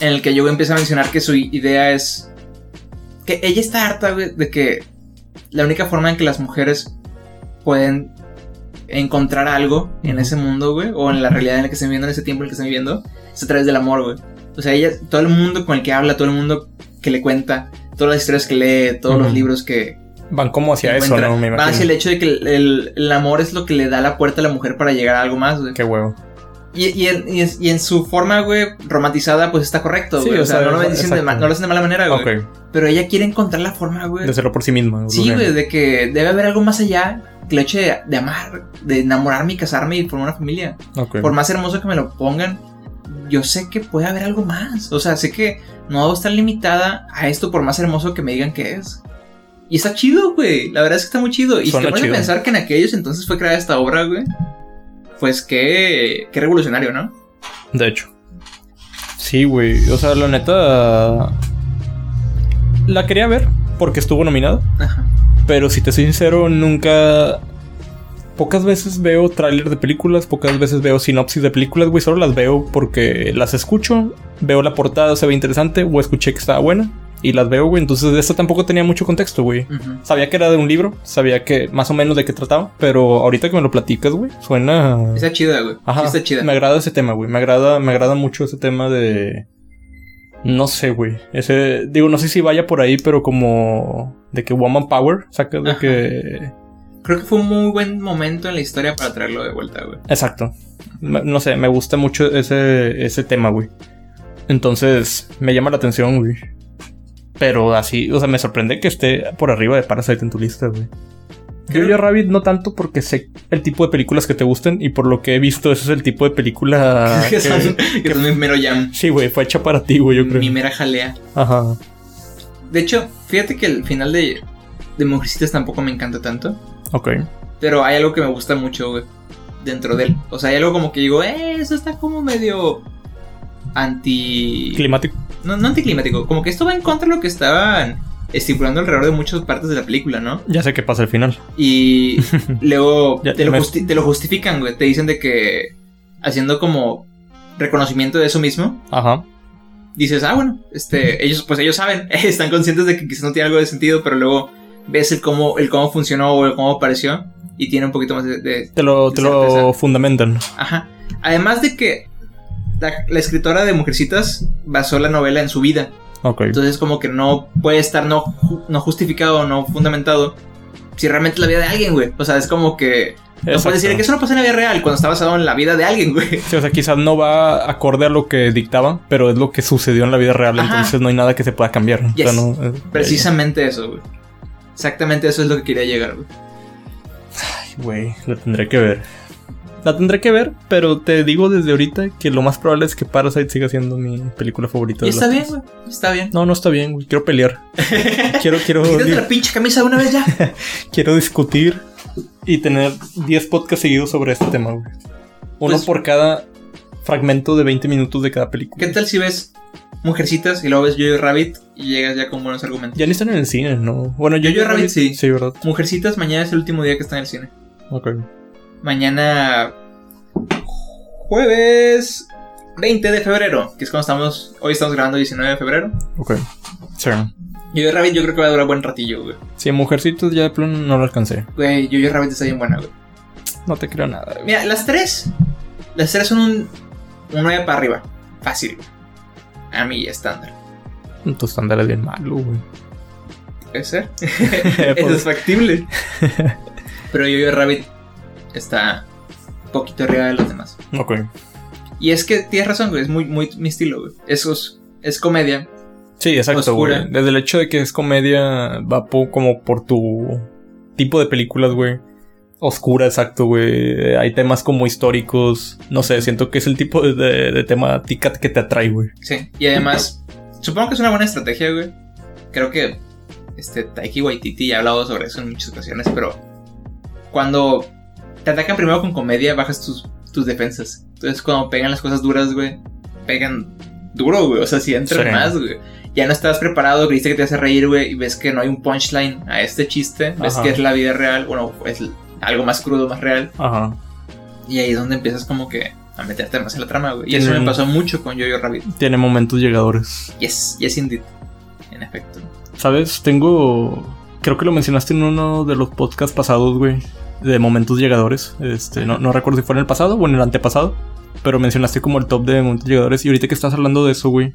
En el que Joe empieza a mencionar que su idea es que ella está harta, güey, de que la única forma en que las mujeres pueden encontrar algo en ese mundo, güey, o en la realidad en la que están viviendo, en ese tiempo en el que están viviendo, es a través del amor, güey. O sea, ella, todo el mundo con el que habla, todo el mundo que le cuenta, todas las historias que lee, todos los libros que Van como hacia eso, ¿no? Me van imagino. hacia el hecho de que el, el- el amor es lo que le da la puerta a la mujer para llegar a algo más, güey. Qué huevo. Y, y en, y en- y en su forma, güey, romantizada, pues está correcto, Sí, güey. o o sea, sea, no lo, dicen de exacto. ma- no lo hacen de mala manera, güey. Pero ella quiere encontrar la forma, güey. De hacerlo por sí misma. Sí, güey, de que debe haber algo más allá que el hecho de, de amar, de enamorarme y casarme y formar una familia. Por más hermoso que me lo pongan, yo sé que puede haber algo más. O sea, sé que no debo estar limitada a esto por más hermoso que me digan que es. Y está chido, güey. La verdad es que está muy chido. Y si te pones a pensar que en aquellos entonces fue creada esta obra, güey. Pues qué, qué revolucionario, ¿no? De hecho. Sí, güey. O sea, la neta. La quería ver porque estuvo nominada. Ajá. Pero si te soy sincero, nunca. Pocas veces veo tráiler de películas, pocas veces veo sinopsis de películas, güey. Solo las veo porque las escucho, veo la portada, se ve interesante, o escuché que estaba buena, y las veo, güey. Entonces de esta tampoco tenía mucho contexto, güey. Sabía que era de un libro, sabía que más o menos de qué trataba, pero ahorita que me lo platicas, güey, suena. Está chida, güey. Ajá, Sí está chida. me agrada ese tema, güey. Me agrada, me agrada mucho ese tema de. No sé, güey. Ese. Digo, no sé si vaya por ahí, pero como. De que Woman Power. Saca de Ajá. que. Creo que fue un muy buen momento en la historia para traerlo de vuelta, güey. Exacto. No sé, me gusta mucho ese, ese tema, güey. Entonces, me llama la atención, güey. Pero así, o sea, me sorprende que esté por arriba de Parasite en tu lista, güey. Creo- Yo Rabbit no tanto porque sé el tipo de películas que te gusten y por lo que he visto, ese es el tipo de película que, que- que mi mero jam. Sí, güey, fue hecha para ti, güey, yo creo. Mi mera jalea. Ajá. De hecho, fíjate que el final de, de Mujercitas tampoco me encanta tanto. Ok. Pero hay algo que me gusta mucho, güey. Dentro de él. O sea, hay algo como que digo, eh, eso está como medio. Anti. Climático. No, no anticlimático. Como que esto va en contra de lo que estaban estipulando alrededor de muchas partes de la película, ¿no? Ya sé qué pasa al final. Y luego Ya te, lo me- justi- te lo justifican, güey. Te dicen de que haciendo como reconocimiento de eso mismo, Ajá. dices, ah, bueno, este, ellos, pues ellos saben, están conscientes de que quizás no tiene algo de sentido, pero luego ves el cómo, el cómo funcionó o el cómo apareció y tiene un poquito más de, de- Te lo, te lo fundamentan. ajá. Además de que la, la escritora de Mujercitas basó la novela en su vida, Ok. entonces como que no puede estar no, no justificado no fundamentado si realmente es la vida de alguien, güey. O sea, es como que no Exacto. puedes decir que eso no pasa en la vida real cuando está basado en la vida de alguien, güey. Sí, o sea, quizás no va acorde a lo que dictaba, pero es lo que sucedió en la vida real, Ajá. entonces no hay nada que se pueda cambiar. O sea, Yes. no, eh, Precisamente eso, güey. Exactamente eso es lo que quería llegar, güey. Ay, Güey, la tendré que ver. La tendré que ver, pero te digo desde ahorita que lo más probable es que Parasite siga siendo mi película favorita. Y está bien, güey. Está bien. No, no está bien, güey. Quiero pelear. quiero, quiero, Quítate la pinche camisa una vez ya. quiero discutir y tener 10 podcasts seguidos sobre este tema, güey. Uno Pues- por cada fragmento de 20 minutos de cada película. ¿Qué tal si ves Mujercitas y luego ves Jojo Rabbit y llegas ya con buenos argumentos? Ya ni están en el cine, ¿no? Bueno, yo Jojo Rabbit sí. Sí, ¿verdad? Mujercitas mañana es el último día que está en el cine. Ok. Mañana jueves 20 de febrero, que es cuando estamos, hoy estamos grabando 19 de febrero. Ok. Sí. Jojo Rabbit yo creo que va a durar buen ratillo, güey. Sí, Mujercitos ya de plano no lo alcancé. Güey, Jojo Rabbit está bien buena, güey. No te creo nada. güey. Mira, las tres, las tres son un, un 9 para arriba. Fácil, güey. A mí estándar. Tu estándar es bien malo, güey. Puede ser. Eso es factible. Pero Jojo Rabbit está un poquito arriba de los demás. Ok. Y es que tienes razón, güey. Es muy, muy mi estilo, güey. Eso es, es comedia. Sí, exacto, Oscura. güey. Desde el hecho de que es comedia, va po- como por tu tipo de películas, güey. oscura, exacto, güey. Hay temas como históricos. No sé, siento que es el tipo de, de, de temática que te atrae, güey. Sí, y además, supongo que es una buena estrategia, güey. Creo que este Taiki Waititi ya ha hablado sobre eso en muchas ocasiones, pero cuando te atacan primero con comedia, bajas tus, tus defensas. Entonces, cuando pegan las cosas duras, güey, pegan duro, güey. O sea, si entran más, güey. Ya no estás preparado, creíste que te hace reír, güey, y ves que no hay un punchline a este chiste, ves Ajá. que es la vida real, bueno, es algo más crudo, más real. Ajá. Y ahí es donde empiezas como que a meterte más en la trama, güey. Y eso me pasó mucho con Jojo Rabbit. Tiene momentos llegadores. Yes, yes indeed. En efecto. ¿Sabes? Tengo. Creo que lo mencionaste en uno de los podcasts pasados, güey. De momentos llegadores. Este, no, no recuerdo si fue en el pasado o en el antepasado. Pero mencionaste como el top de momentos llegadores. Y ahorita que estás hablando de eso, güey.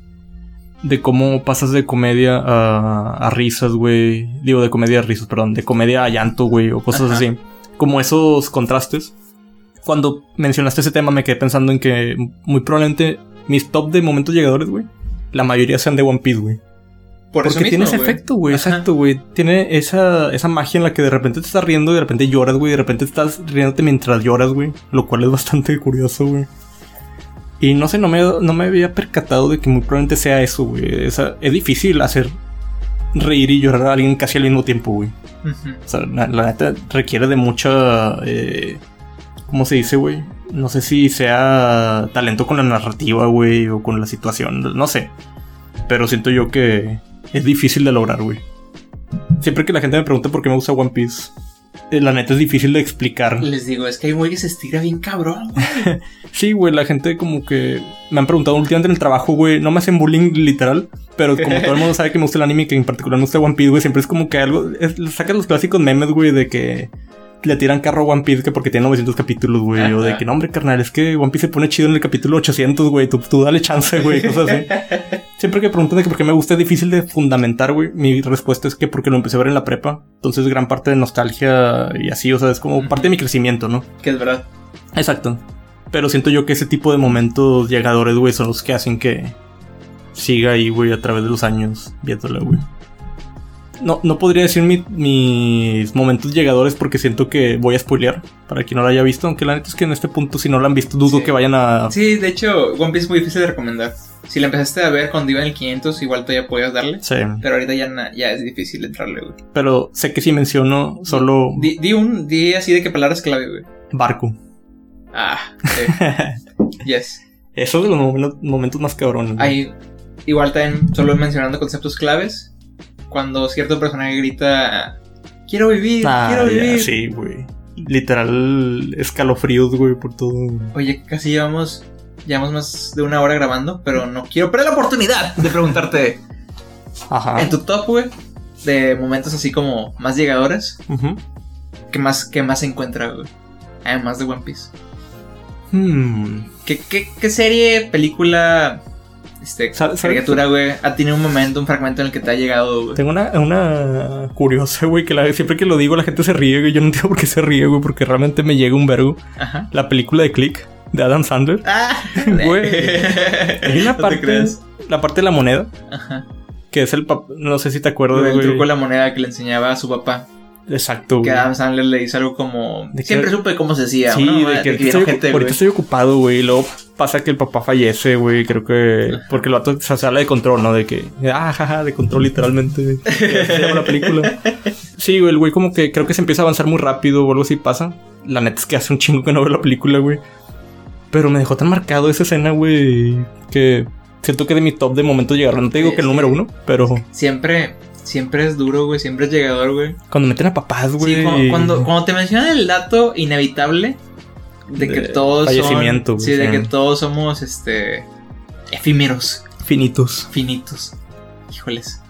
De cómo pasas de comedia a, a risas, güey. Digo, de comedia a risas, perdón. De comedia a llanto, güey. O cosas Ajá. así. Como esos contrastes. Cuando mencionaste ese tema me quedé pensando en que muy probablemente mis top de momentos llegadores, güey. La mayoría sean de One Piece, güey. Por Porque mismo, tiene ese efecto, güey. Exacto, güey. Tiene esa, esa magia en la que de repente te estás riendo y de repente lloras, güey. De repente estás riéndote mientras lloras, güey. Lo cual es bastante curioso, güey. Y no sé, no me, no me había percatado de que muy probablemente sea eso, güey. Esa- es difícil hacer reír y llorar a alguien casi al mismo tiempo, güey. O sea, la, la neta requiere de mucha. Eh, ¿Cómo se dice, güey? No sé si sea talento con la narrativa, güey, o con la situación, no sé. Pero siento yo que es difícil de lograr, güey. Siempre que la gente me pregunta por qué me gusta One Piece, eh, la neta es difícil de explicar. Les digo, es que hay güey que se estira bien cabrón, güey. Sí, güey, la gente como que me han preguntado últimamente en el trabajo, güey, no me hacen bullying literal, pero como todo el mundo sabe que me gusta el anime y que en particular me gusta One Piece, güey, siempre es como que algo, es, sacas los clásicos memes, güey, de que le tiran carro a One Piece que porque tiene 900 capítulos, güey, o de que no, hombre, carnal, es que One Piece se pone chido en el capítulo 800, güey, tú, tú dale chance, güey, cosas así. Siempre que preguntan de que por qué me gusta es difícil de fundamentar, güey, mi respuesta es que porque lo empecé a ver en la prepa, entonces gran parte de nostalgia y así, o sea, es como parte de mi crecimiento, ¿no? Que es verdad. Exacto. Pero siento yo que ese tipo de momentos llegadores, güey, son los que hacen que siga ahí, güey, a través de los años viéndola, güey. No, no podría decir mi- mis momentos llegadores porque siento que voy a spoilear para quien no lo haya visto. Aunque la neta es que en este punto, si no lo han visto, dudo Sí. que vayan a. Sí, de hecho, One Piece es muy difícil de recomendar. Si la empezaste a ver cuando iba en el 500, igual todavía podías darle. Sí. Pero ahorita ya, ya es difícil entrarle, güey. Pero sé que si menciono solo Di, di un, di así de qué palabras clave, güey. barco. Ah, sí. yes. Eso es de los momen- momentos más cabrones. Hay, igual también, solo mencionando conceptos claves. Cuando cierto personaje grita, quiero vivir, Ah, quiero vivir. sí, güey. Literal escalofríos, güey, por todo. Oye, casi llevamos, llevamos más de una hora grabando, pero no quiero perder la oportunidad de preguntarte, Ajá. en tu top, güey, de momentos así como más llegadores, Ujú. ¿qué más, qué más se encuentra, güey? Además de One Piece. Hmm. ¿Qué, qué, qué serie, película, este, güey, ha tenido un momento, un fragmento en el que te ha llegado, güey? Tengo una, una curiosa, güey, que la- siempre que lo digo la gente se ríe, güey. Yo no entiendo por qué se ríe, güey, porque realmente me llega un vergo. Ajá. La película de Click, de Adam Sandler. Ah, Güey. Hay una No te parte, creas. la parte de la moneda, Ajá. que es el pap- no sé si te acuerdas, el güey. truco de la moneda que le enseñaba a su papá. Exacto, Que. Adam Sandler le dice algo como. De que- Siempre supe cómo se hacía. Sí, ¿no? de que, De ahorita, viene estoy, gente, ahorita güey. estoy ocupado, güey. Y luego pasa que el papá fallece, güey. Creo que. Porque el vato se habla de control, ¿no? De que. Ah, jaja, de control, literalmente. Se llama la película. Sí, güey, el güey como que creo que se empieza a avanzar muy rápido o algo así pasa. La neta es que hace un chingo que no veo la película, güey. Pero me dejó tan marcado esa escena, güey. Que siento que de mi top de momento llegaron. No te digo que el número uno, pero Siempre, siempre es duro, güey. Siempre es llegador, güey. cuando meten a papás, güey. Sí, cuando, cuando, cuando te mencionan el dato inevitable de que De todos fallecimiento, son, güey, sí, de que todos somos este efímeros, Finitos. finitos. Híjoles.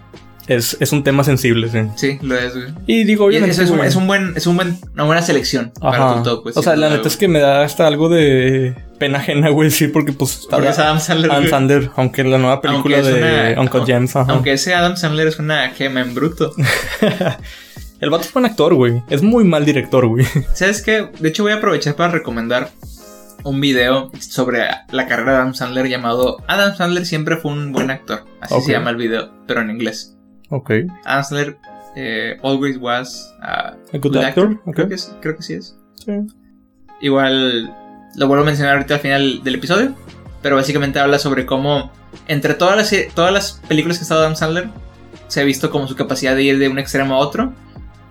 Es, es un tema sensible, sí. Sí, lo es, güey. Y digo, Y obviamente. eso es, un, güey, es un buen, es un buen, una buena selección para tu top, güey. O sea, la neta es que me da hasta algo de pena ajena, güey, decir, porque pues. Porque es Adam Sandler. Adam. Sandler, aunque la nueva película de una- Uncle aunque- James, ajá. Aunque ese Adam Sandler es una gema en bruto. El vato es buen actor, güey. Es muy mal director, güey. ¿Sabes qué? De hecho, voy a aprovechar para recomendar un video sobre la carrera de Adam Sandler llamado Adam Sandler siempre fue un buen actor. Así se llama el video, pero en inglés. Ok. Sandler eh, always was a A good actor, ok. Creo, que, es- creo que sí es. Sí. Igual lo vuelvo a mencionar ahorita al final del episodio. Pero básicamente habla sobre cómo entre todas las, todas las películas que ha estado Adam Sandler se ha visto como su capacidad de ir de un extremo a otro.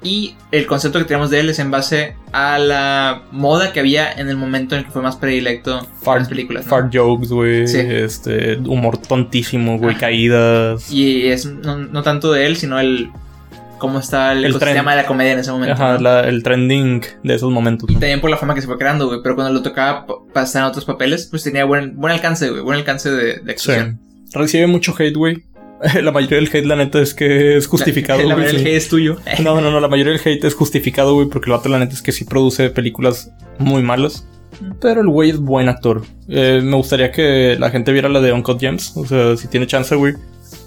Y el concepto que tenemos de él es en base a la moda que había en el momento en el que fue más predilecto las películas. ¿no? fart jokes, güey. Sí. Este, humor tontísimo, güey. Caídas. Y es no, no tanto de él, sino el cómo está el, El ecosistema de la comedia en ese momento. Ajá, ¿no? la- el trending de esos momentos. Y también por la fama que se fue creando, güey. Pero cuando lo tocaba pasar en otros papeles, pues tenía buen, buen alcance, güey. Buen alcance de, de Sí. Recibe mucho hate, güey. La mayoría del hate, la neta, es que es justificado, La, la mayoría del hate es tuyo. No, no, no, la mayoría del hate es justificado, güey, porque el vato, la neta, es que sí produce películas muy malas. Pero el güey es buen actor. Eh, me gustaría que la gente viera la de Uncut Gems. O sea, si tiene chance, güey.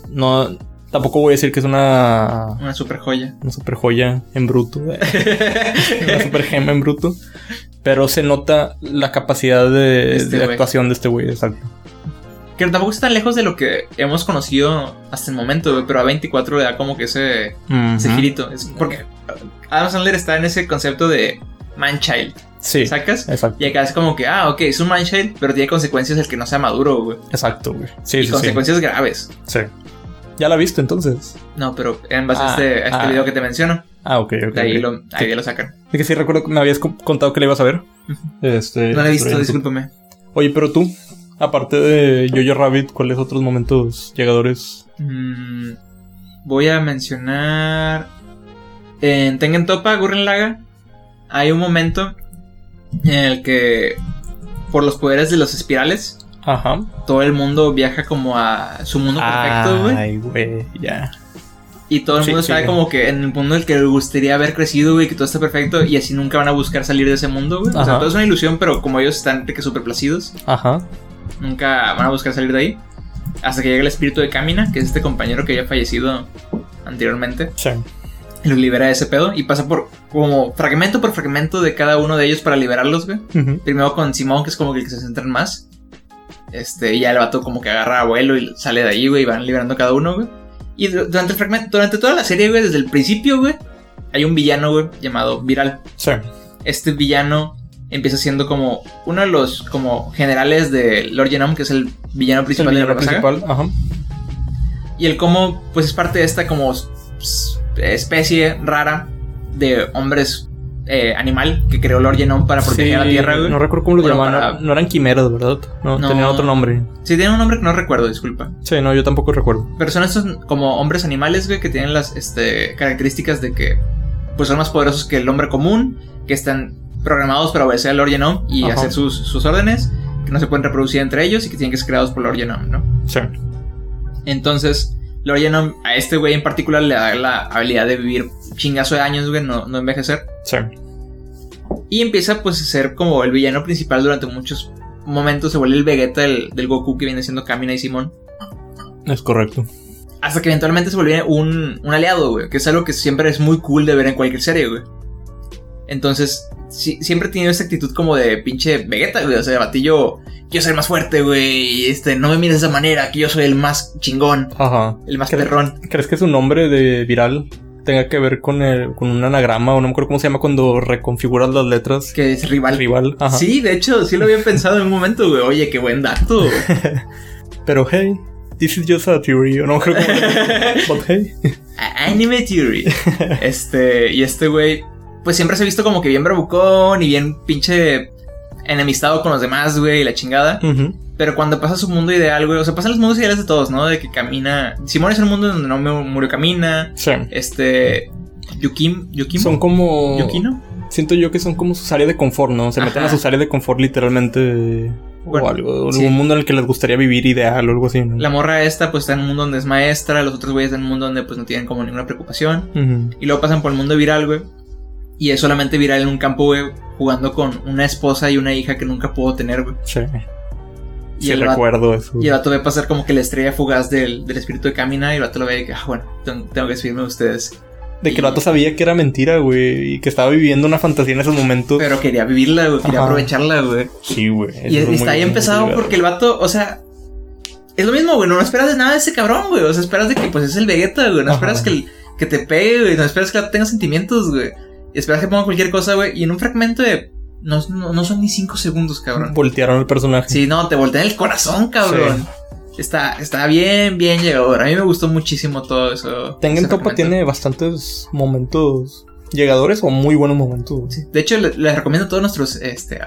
No, tampoco voy a decir que es una, Una super joya. una super joya en bruto. una super gema en bruto. Pero se nota la capacidad de, Este de actuación de este güey, exacto. Que tampoco está tan lejos de lo que hemos conocido hasta el momento, güey. Pero a 24 le da como que ese, ese Ujú. girito. Es porque Adam Sandler está en ese concepto de man-child. Sí, ¿Sacas? exacto. Y acá es como que, ah, ok, es un man-child, pero tiene consecuencias el que no sea maduro, güey. Exacto, güey. Sí, y sí, sí. consecuencias graves. Sí. ¿Ya la viste entonces? No, pero en base a Ah, este, a este ah. video que te menciono, Ah, ok, ok. de ahí ok. lo, ahí lo sacan. Es que sí recuerdo que me habías co- contado que la ibas a ver. Este. No lo he visto, discúlpame. Oye, pero tú, aparte de Jojo Rabbit, ¿cuáles otros momentos llegadores? Mm, voy a mencionar. En Tengen Topa, Gurren Laga, hay un momento en el que, por los poderes de los espirales, Ajá. todo el mundo viaja como a su mundo perfecto, güey. Ay, güey, ya. Y todo el Sí, mundo sí. está como que en el mundo en el que le gustaría haber crecido, güey, que todo está perfecto, y así nunca van a buscar salir de ese mundo, güey. O sea, todo es una ilusión, pero como ellos están de que súper placidos, Ajá. Nunca van a buscar salir de ahí. Hasta que llega el espíritu de Kamina, que es este compañero que había fallecido anteriormente. Sí. Y los libera de ese pedo. Y pasa por como fragmento por fragmento de cada uno de ellos para liberarlos, güey. Primero con Simón, que es como que el que se centran más. Este, y ya el vato como que agarra a abuelo y sale de ahí, güey, y van liberando cada uno, güey. Y du- durante el fragmento, durante toda la serie, güey, desde el principio, güey, hay un villano, güey, llamado Viral. Sí. Este villano empieza siendo como uno de los como generales de Lord Genome, que es el villano El principal de la villano saga. principal. Ajá. Y el cómo, pues es parte de esta como especie rara de hombres eh, animal que creó Lord Genome para proteger a la Tierra, güey. No recuerdo cómo lo Bueno, llamaban. para- No, eran quimeras, ¿verdad? No, No. tenían otro nombre. Sí, tiene un nombre que no recuerdo, disculpa. Sí, no, yo tampoco recuerdo. Pero son estos como hombres animales, güey, que tienen las este, características de que pues son más poderosos que el hombre común, que están programados para obedecer a Lord Genome y Ajá. hacer sus, sus órdenes, que no se pueden reproducir entre ellos y que tienen que ser creados por Lord Genome, ¿no? Sí. Entonces, Lord Genome a este güey en particular le da la habilidad de vivir chingazo de años, güey, no, no envejecer. Sí. Y empieza pues a ser como el villano principal durante muchos momentos, se vuelve el Vegeta del, del Goku que viene siendo Kamina y Simón. Es correcto. Hasta que eventualmente se vuelve un, un aliado, güey. Que es algo que siempre es muy cool de ver en cualquier serie, güey. Entonces, sí- siempre he tenido esa actitud como de pinche Vegeta, güey. O sea, batillo, quiero ser más fuerte, güey. Este, no me mires de esa manera, que yo soy el más chingón, Ajá. el más ¿Cre- perrón. ¿Crees que su nombre de viral tenga que ver con, el, con un anagrama o no me acuerdo cómo se llama cuando reconfiguras las letras? Que es rival. Rival. Ajá. Sí, de hecho, sí lo había pensado en un momento, güey. Oye, qué buen dato. Pero hey, this is just a theory. o No creo que. But hey. Anime Theory. Este, y este güey, pues siempre se ha visto como que bien bravucón y bien pinche enemistado con los demás, güey, y la chingada. Pero cuando pasa su mundo ideal, güey, o sea, pasan los mundos ideales de todos, ¿no? De que camina. Simón es el mundo donde no murió camina. Sí. Este. Yukim. Yukim. Son como. Yukino. Siento yo que son como sus áreas de confort, ¿no? Se meten a sus áreas de confort literalmente. Bueno, o algo. sí. algún mundo en el que les gustaría vivir ideal o algo así, ¿no? La morra esta, pues está en un mundo donde es maestra. Los otros güeyes están en un mundo donde, pues no tienen como ninguna preocupación. Y luego pasan por el mundo viral, güey. Y es solamente viral en un campo, güey, jugando con una esposa y una hija que nunca pudo tener, güey. Sí. Y Sí, el vato- recuerdo eso. Y el vato ve pasar como que la estrella fugaz del, del espíritu de Camina y el vato lo ve y que, ah, bueno, tengo, que despedirme de ustedes. De que el vato sabía que era mentira, güey. Y que estaba viviendo una fantasía en esos momentos. Pero quería vivirla, güey, quería Ajá. aprovecharla, güey. Sí, güey. Y, es está ahí empezado porque el vato, o sea, es lo mismo, güey, no esperas de nada de ese cabrón, güey. O sea, esperas de que pues es el Vegeta, güey. No Ajá. esperas que, el- que te pegue, güey. No esperas que tenga sentimientos, güey. Esperas que ponga cualquier cosa, güey. Y en un fragmento de No, no, no son ni cinco segundos, cabrón. Voltearon el personaje. Sí, no, te voltean el corazón, cabrón. Está, está bien, bien llegador. A mí me gustó muchísimo todo eso. Tengen Topa tiene bastantes momentos llegadores o muy buenos momentos. Sí. De hecho, le- les recomiendo a todos nuestros este,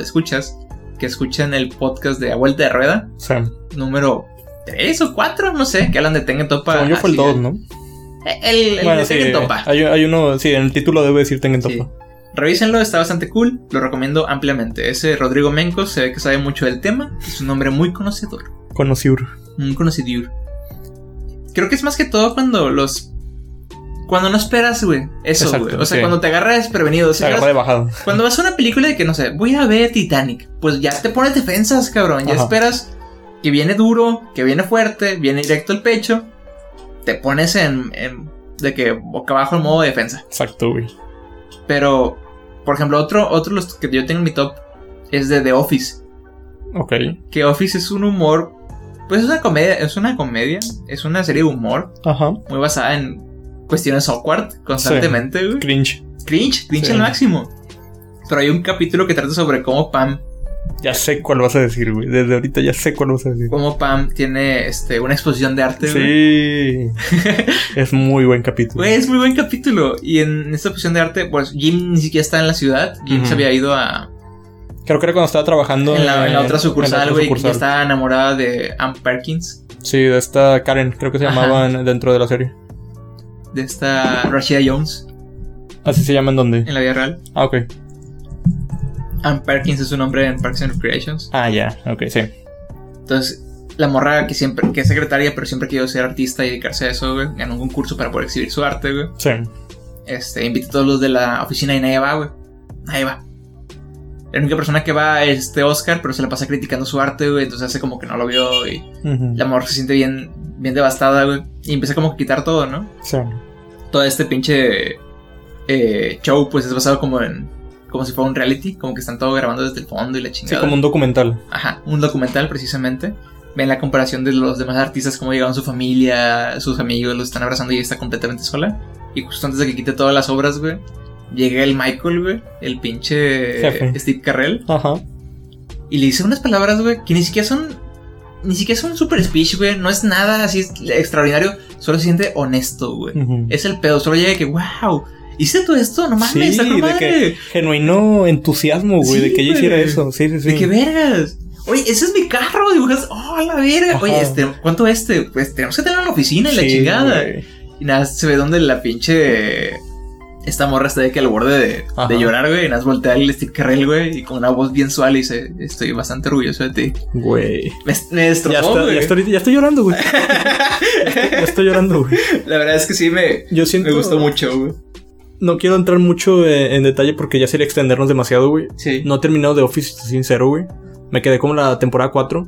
escuchas que escuchen el podcast de A Vuelta de Rueda, sea, número 3 o 4, no sé, que hablan de Tengen Topa. yo fue el así, 2, ¿no? El, el bueno, de sí. Tengen Topa. Hay, hay uno, sí, en el título debe decir Tengen Sí. Revísenlo, está bastante cool, lo recomiendo ampliamente. Ese Rodrigo Menco se ve que sabe mucho del tema, es un hombre muy conocedor, Conociur. muy conocido. Creo que es más que todo cuando los... Cuando no esperas, güey. Eso, güey. O sea, sí. cuando te agarras desprevenido. O Se sea, agarra de bajada. Cuando vas a una película de que, no sé, voy a ver Titanic, pues ya te pones defensas, cabrón. Ya Ajá. esperas que viene duro, que viene fuerte, viene directo al pecho. Te pones en, en- de que boca abajo en modo defensa. Exacto, güey. Pero, por ejemplo, otro, otro los que yo tengo en mi top es de The Office. Ok. Que Office es un humor, pues es una comedia, es una comedia, es una serie de humor Ajá. muy basada en cuestiones awkward constantemente, güey. Cringe. Cringe, cringe Sí. al máximo. Pero hay un capítulo que trata sobre cómo Pam Ya sé cuál vas a decir, güey. Desde ahorita ya sé cuál vas a decir. Cómo Pam tiene este, una exposición de arte. güey. Sí. es muy buen capítulo. Güey, es muy buen capítulo. Y en esta exposición de arte, pues Jim ni siquiera está en la ciudad. Jim se había ido a. Creo que era cuando estaba trabajando En la, en la otra sucursal, güey. Sucursal. estaba enamorada de Ann Perkins. Sí, de esta Karen, creo que se llamaba en- dentro de la serie. De esta Rashida Jones. Así se llama en donde. En la vida real. Ah, ok. Ann Perkins es su nombre en Parks and Recreations. Ah, ya, ok, sí. Entonces, la morra que siempre, que es secretaria, pero siempre quiso ser artista y dedicarse a eso, güey. Ganó un concurso para poder exhibir su arte, güey. Sí. Este, invita a todos los de la oficina y nadie va, güey. Nadie va. La única persona que va es este Oscar, pero se la pasa criticando su arte, güey. Entonces hace como que no lo vio y la morra se siente bien, bien devastada, güey. Y empieza como a quitar todo, ¿no? Sí. Todo este pinche eh, show, pues es basado como en. Como si fuera un reality, como que están todo grabando desde el fondo y la Sí, chingada. como un documental. Ajá, un documental precisamente. Ven la comparación de los demás artistas, cómo llegaron su familia, sus amigos, los están abrazando y ella está completamente sola. Y justo antes de que quite todas las obras, güey, llega el Michael, güey, el pinche Jefe. Steve Carrell, Ajá. y le dice unas palabras, güey, que ni siquiera son. Ni siquiera son un super speech, güey. No es nada así extraordinario. Solo se siente honesto, güey. Ujú. Es el pedo. Solo llega que, wow, ¿hiciste todo esto? No mames, Sí, con de madre. que genuino entusiasmo, güey, Sí, de que güey. hiciera eso. Sí, sí, sí. ¿De qué vergas? Oye, ese es mi carro, dibujas. Oh, la verga. Ajá. Oye, este, ¿cuánto este? Pues tenemos que tener una oficina y la chingada. güey. Y nada, se ve donde la pinche. Esta morra está de que al borde de, llorar, güey. Y nada, voltea el Carrell, güey. Y con una voz bien suave y dice: Estoy bastante orgulloso de ti. Güey. Me, me Ya, destrozó, está, güey. ya, estoy, ya estoy llorando, güey. ya estoy llorando, güey. La verdad es que sí me, Yo siento. me gustó mucho, güey. No quiero entrar mucho eh, en detalle porque ya sería extendernos demasiado, güey. Sí. No he terminado de Office, sincero, güey. Me quedé como en la temporada 4.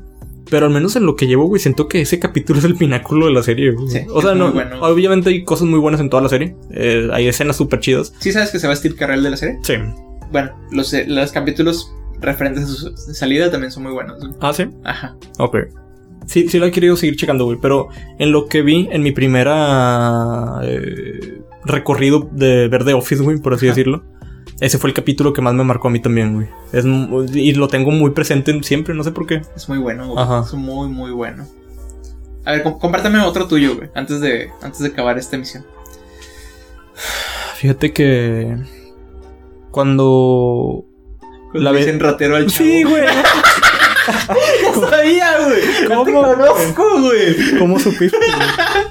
Pero al menos en lo que llevo, güey, siento que ese capítulo es el pináculo de la serie, güey. Sí, o sea, no, bueno. obviamente hay cosas muy buenas en toda la serie. Eh, hay escenas súper chidas. ¿Sí sabes que se va Steve Carell de la serie? Sí. Bueno, los, eh, los capítulos referentes a su salida también son muy buenos. güey. Ah, sí. Ajá. Ok. Sí, sí lo he querido seguir checando, güey. Pero en lo que vi en mi primera eh, recorrido de ver The Office, güey, por así Ajá. decirlo. Ese fue el capítulo que más me marcó a mí también, güey. Es, y lo tengo muy presente siempre, no sé por qué. Es muy bueno, güey. Ajá. Es muy, muy bueno. A ver, com- compártame otro tuyo, güey. Antes de, antes de acabar esta emisión. Fíjate que cuando Cuando La le ve- dicen ratero al chavo. Sí, güey. No sabía, güey. No te ¿Cómo? conozco, güey. ¿Cómo supiste? güey?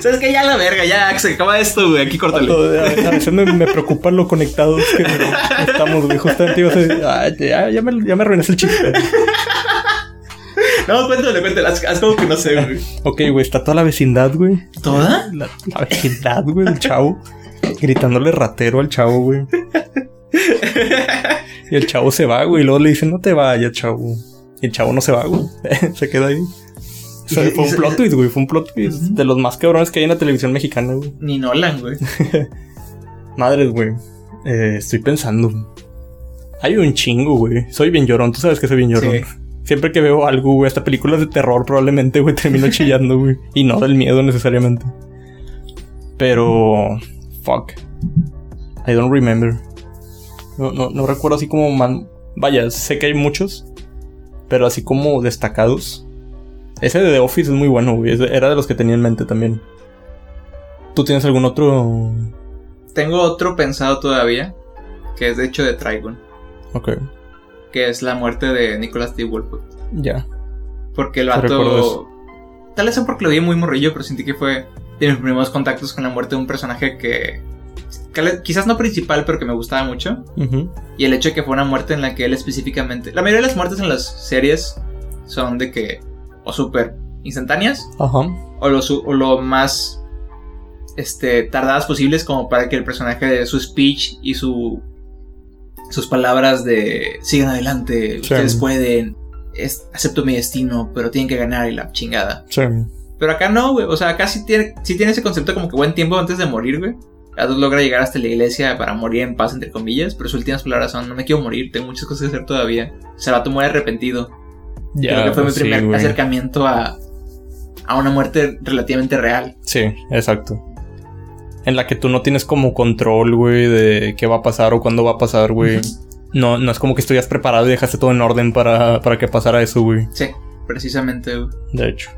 ¿Sabes qué? Ya la verga, ya se acaba esto, güey. Aquí córtale. A veces a veces me, me preocupa lo conectados que estamos, güey. Justamente ibas a decir, "Ah, ya, ya me, ya me arruinaste el chiste. No, cuéntale, cuéntale. Haz, haz como que no sé, güey. Ok, güey, está toda la vecindad, güey. ¿Toda? La, la vecindad, güey, del chavo. Gritándole ratero al chavo, güey. Y el chavo se va, güey. Y luego le dicen, no te vayas, chavo. Y el chavo no se va, güey. se queda ahí. O sea, Y- fue y un plot twist, güey. Fue un plot twist de los más cabrones que hay en la televisión mexicana, güey. Ni Nolan, güey. Madres, güey. Eh, estoy pensando. Hay un chingo, güey. Soy bien llorón. Tú sabes que soy bien llorón. Sí. Siempre que veo algo, güey, hasta películas de terror, probablemente, güey, termino chillando, güey. Y no del miedo necesariamente. Pero. Fuck. I don't remember. No, no, no recuerdo así como man... Vaya, sé que hay muchos. Pero así como destacados. Ese de The Office es muy bueno, güey. Era de los que tenía en mente también. ¿Tú tienes algún otro? Tengo otro pensado todavía, que es de hecho de Trigon, Ok, que es la muerte de Nicholas D. Wolfwood. ya. Porque el vato. Tal vez sea porque lo vi muy morrillo, pero sentí que fue de mis primeros contactos con la muerte de un personaje que. quizás no principal, pero que me gustaba mucho. Y el hecho de que fue una muerte en la que él específicamente. La mayoría de las muertes en las series son de que. O súper instantáneas, Ajá. o lo, su- o lo más. este, tardadas posibles, como para que el personaje de su speech y su. sus palabras de. sigan adelante, Sí. ustedes pueden. es- acepto mi destino, pero tienen que ganar y la chingada. Sí. Pero acá no, güey. O sea, acá sí tiene, sí tiene ese concepto como que buen tiempo antes de morir, güey. Ados logra llegar hasta la iglesia para morir en paz, entre comillas. Pero sus últimas palabras son: No me quiero morir, tengo muchas cosas que hacer todavía. O sea, el vato muere arrepentido. Ya. Creo que fue mi sí, primer güey. acercamiento a, a una muerte relativamente real. Sí, exacto. En la que tú no tienes como control, güey, de qué va a pasar o cuándo va a pasar, güey. No, no es como que estuvieras preparado y dejaste todo en orden para, para que pasara eso, güey. Sí, precisamente, güey. De hecho.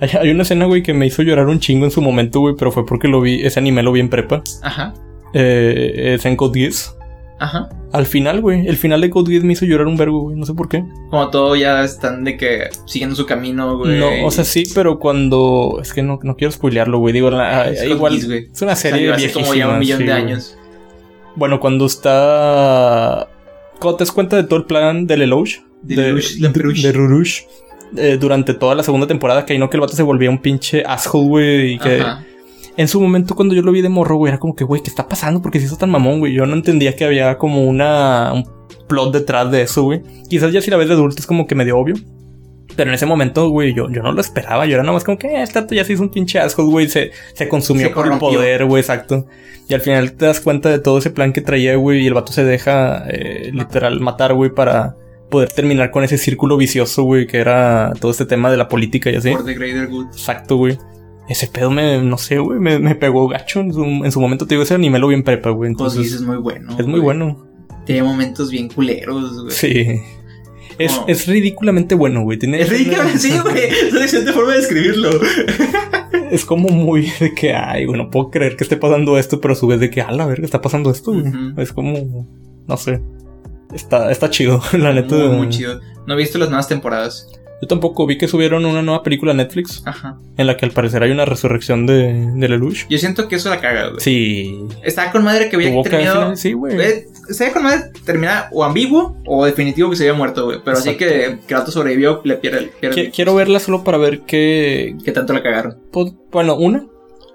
Hay, hay una escena, güey, que me hizo llorar un chingo en su momento, güey, pero fue porque lo vi, ese anime lo vi en prepa. Ajá, Eh, Code Geass. Ajá. Al final, güey, el final de Code Geass me hizo llorar un vergo, güey, no sé por qué. Como todo ya están de que siguiendo su camino, güey. No, o sea, sí, pero cuando... Es que no, no quiero spoilearlo, güey. Digo, la- Es Code igual... Geass, güey. es una serie Salió hace como ya un millón sí, de güey. años. Bueno, cuando está... Cuando te das cuenta de todo el plan de Lelouch. De Lelouch de Rurush. eh, durante toda la segunda temporada, que ahí no que el vato se volvía un pinche asshole, güey. Y que Ajá. En su momento, cuando yo lo vi de morro, güey, era como que, güey, ¿qué está pasando? Porque se hizo tan mamón, güey. Yo no entendía que había como una. un plot detrás de eso, güey. Quizás ya si la ves de adulto es como que medio obvio. Pero en ese momento, güey, yo, yo no lo esperaba. Yo era nada más como que, eh, este ya se hizo un pinche asshole, güey. Se, se consumió Se por el poder, güey, exacto. Y al final te das cuenta de todo ese plan que traía, güey. Y el vato se deja, eh, literal, matar, güey, para poder terminar con ese círculo vicioso, güey, que era todo este tema de la política y así. Por The Greater Good. Exacto, güey. Ese pedo me, no sé, güey, me, me pegó gacho en su, en su momento. Te digo, ese anime lo vi en prepa, güey. Entonces Entonces, es muy bueno. es muy güey. bueno. Tiene momentos bien culeros, güey. Sí. Es, Oh. es ridículamente bueno, güey. Tiene, Es ridículo, sí, güey. Es una excelente forma de describirlo. Es como muy de que, ay, güey, no puedo creer que esté pasando esto, pero a su vez de que, a la verga, está pasando esto, güey. Es como, no sé. Está, está chido, la neta. Muy, muy chido. No he visto las nuevas temporadas. Yo tampoco vi que subieron una nueva película a Netflix Ajá. en la que al parecer hay una resurrección de, de Lelouch. Yo siento que eso la caga, güey. Sí. Estaba con madre que había terminado. Sí, güey. Eh, Estaba con madre terminada o ambiguo o definitivo que se había muerto, güey. Pero así Exacto. que rato sobrevivió, le pierde, pierde Qui- Quiero verla solo para ver qué, que tanto la cagaron. Pues, bueno, una.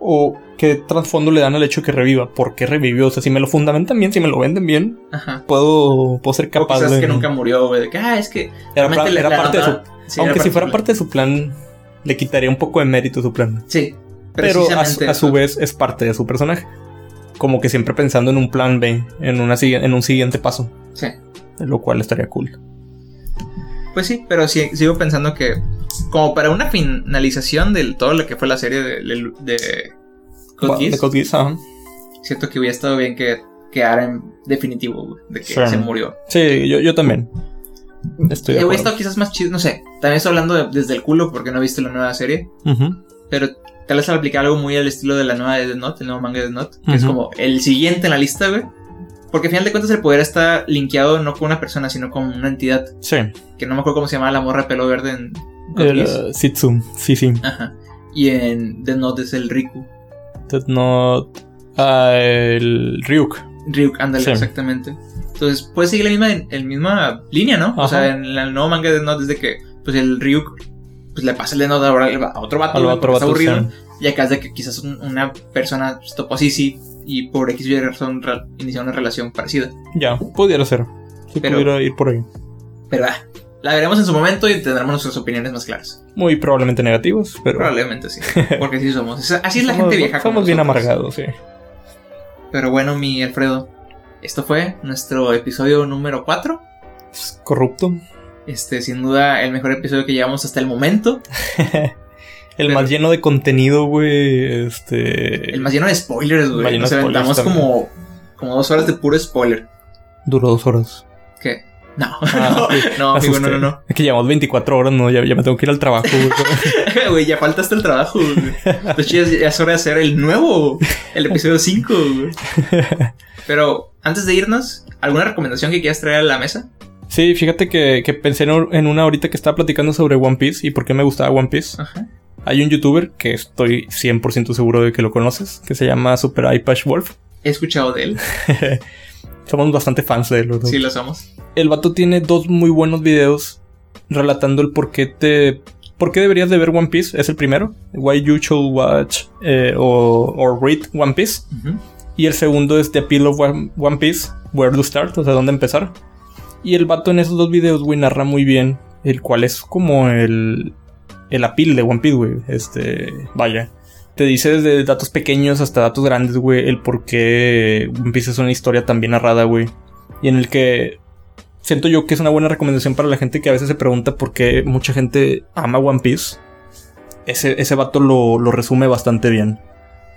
O qué trasfondo le dan al hecho que reviva. ¿Por qué revivió? O sea, si me lo fundamentan bien, si me lo venden bien, Ajá. puedo, puedo ser O capaz quizás de. que nunca murió, güey. De que, ah, es que. Era, la parte de su. sí, aunque era si fuera parte de su plan, le quitaría un poco de mérito a su plan. Sí. Pero a, su- a su vez es parte de su personaje. Como que siempre pensando en un plan B, en, una, en un siguiente paso. Sí. Lo cual estaría cool. Pues sí, pero sí, sigo pensando que. Como para una finalización de todo lo que fue la serie de, de, de Code Va- Geass, de Code Geass, ajá. siento que hubiera estado bien que quedara en definitivo, güey, de que Sí. se murió. Sí, yo, yo también. Estoy de hubiera estado quizás más chido, no sé. También estoy hablando de- desde el culo porque no he visto la nueva serie. Pero tal vez al aplicar algo muy al estilo de la nueva de Death Note, el nuevo manga de Death Note, que es como el siguiente en la lista, güey. Porque al final de cuentas el poder está linkeado no con una persona, sino con una entidad. Sí. Que no me acuerdo cómo se llamaba la morra de pelo verde en El uh, Sitsu. Sí, sí. Ajá. Y en Death Note es el Riku. Death Note. ah, el Ryuk. Ryuk, ándale, Sí. exactamente. Entonces, puede seguir la misma, el misma línea, ¿no? O sea, en el nuevo manga de Death Note es de que, pues el Ryuk, pues le pasa el Death Note ahora a otro vato, güey, otro vato. aburrido. sí. Y acá es de que quizás un- una persona se topó así, sí, y por X y razón inició una relación parecida. Ya, pudiera ser. Sí, Pero- pudiera ir por ahí. Pero ah, la veremos en su momento y tendremos nuestras opiniones más claras. Muy probablemente negativos, pero. Probablemente sí. Porque así somos. Así es la somos- gente vieja. Somos bien amargados, sí. Pero bueno, mi Alfredo, esto fue nuestro episodio número 4. Es corrupto. Este, sin duda, el mejor episodio que llevamos hasta el momento. El Pero- más lleno de contenido, güey. Este. El más lleno de spoilers, güey. Nos aventamos como, como dos horas de puro spoiler. Duró dos horas. ¿Qué? No, Ah, sí. no, amigo, no, no, no. Es que llevamos 24 horas, no, ya, ya me tengo que ir al trabajo. güey. Güey, ya falta hasta el trabajo, güey. Ya, ya es hora de hacer el nuevo, el episodio 5, güey. Pero antes de irnos, ¿alguna recomendación que quieras traer a la mesa? sí, fíjate que, que pensé en en una ahorita que estaba platicando sobre One Piece y por qué me gustaba One Piece. Ajá. Hay un youtuber que estoy 100% seguro de que lo conoces, que se llama Super Ipash Wolf. He escuchado de él. Somos bastante fans de él. los dos. Sí, lo somos. El vato tiene dos muy buenos videos relatando el por qué te... ¿Por qué deberías de ver One Piece? Es el primero. Why you should watch eh, o or read One Piece. Y el segundo es The Appeal of One One Piece. Where to start, o sea, dónde empezar. Y el vato en esos dos videos, güey, narra muy bien. El cual es como el... El appeal de One Piece, güey. Este... Vaya. Te dice desde datos pequeños hasta datos grandes, güey, el por qué One Piece es una historia tan bien narrada, güey. Y en el que siento yo que es una buena recomendación para la gente que a veces se pregunta por qué mucha gente ama One Piece. Ese, ese vato lo, lo resume bastante bien.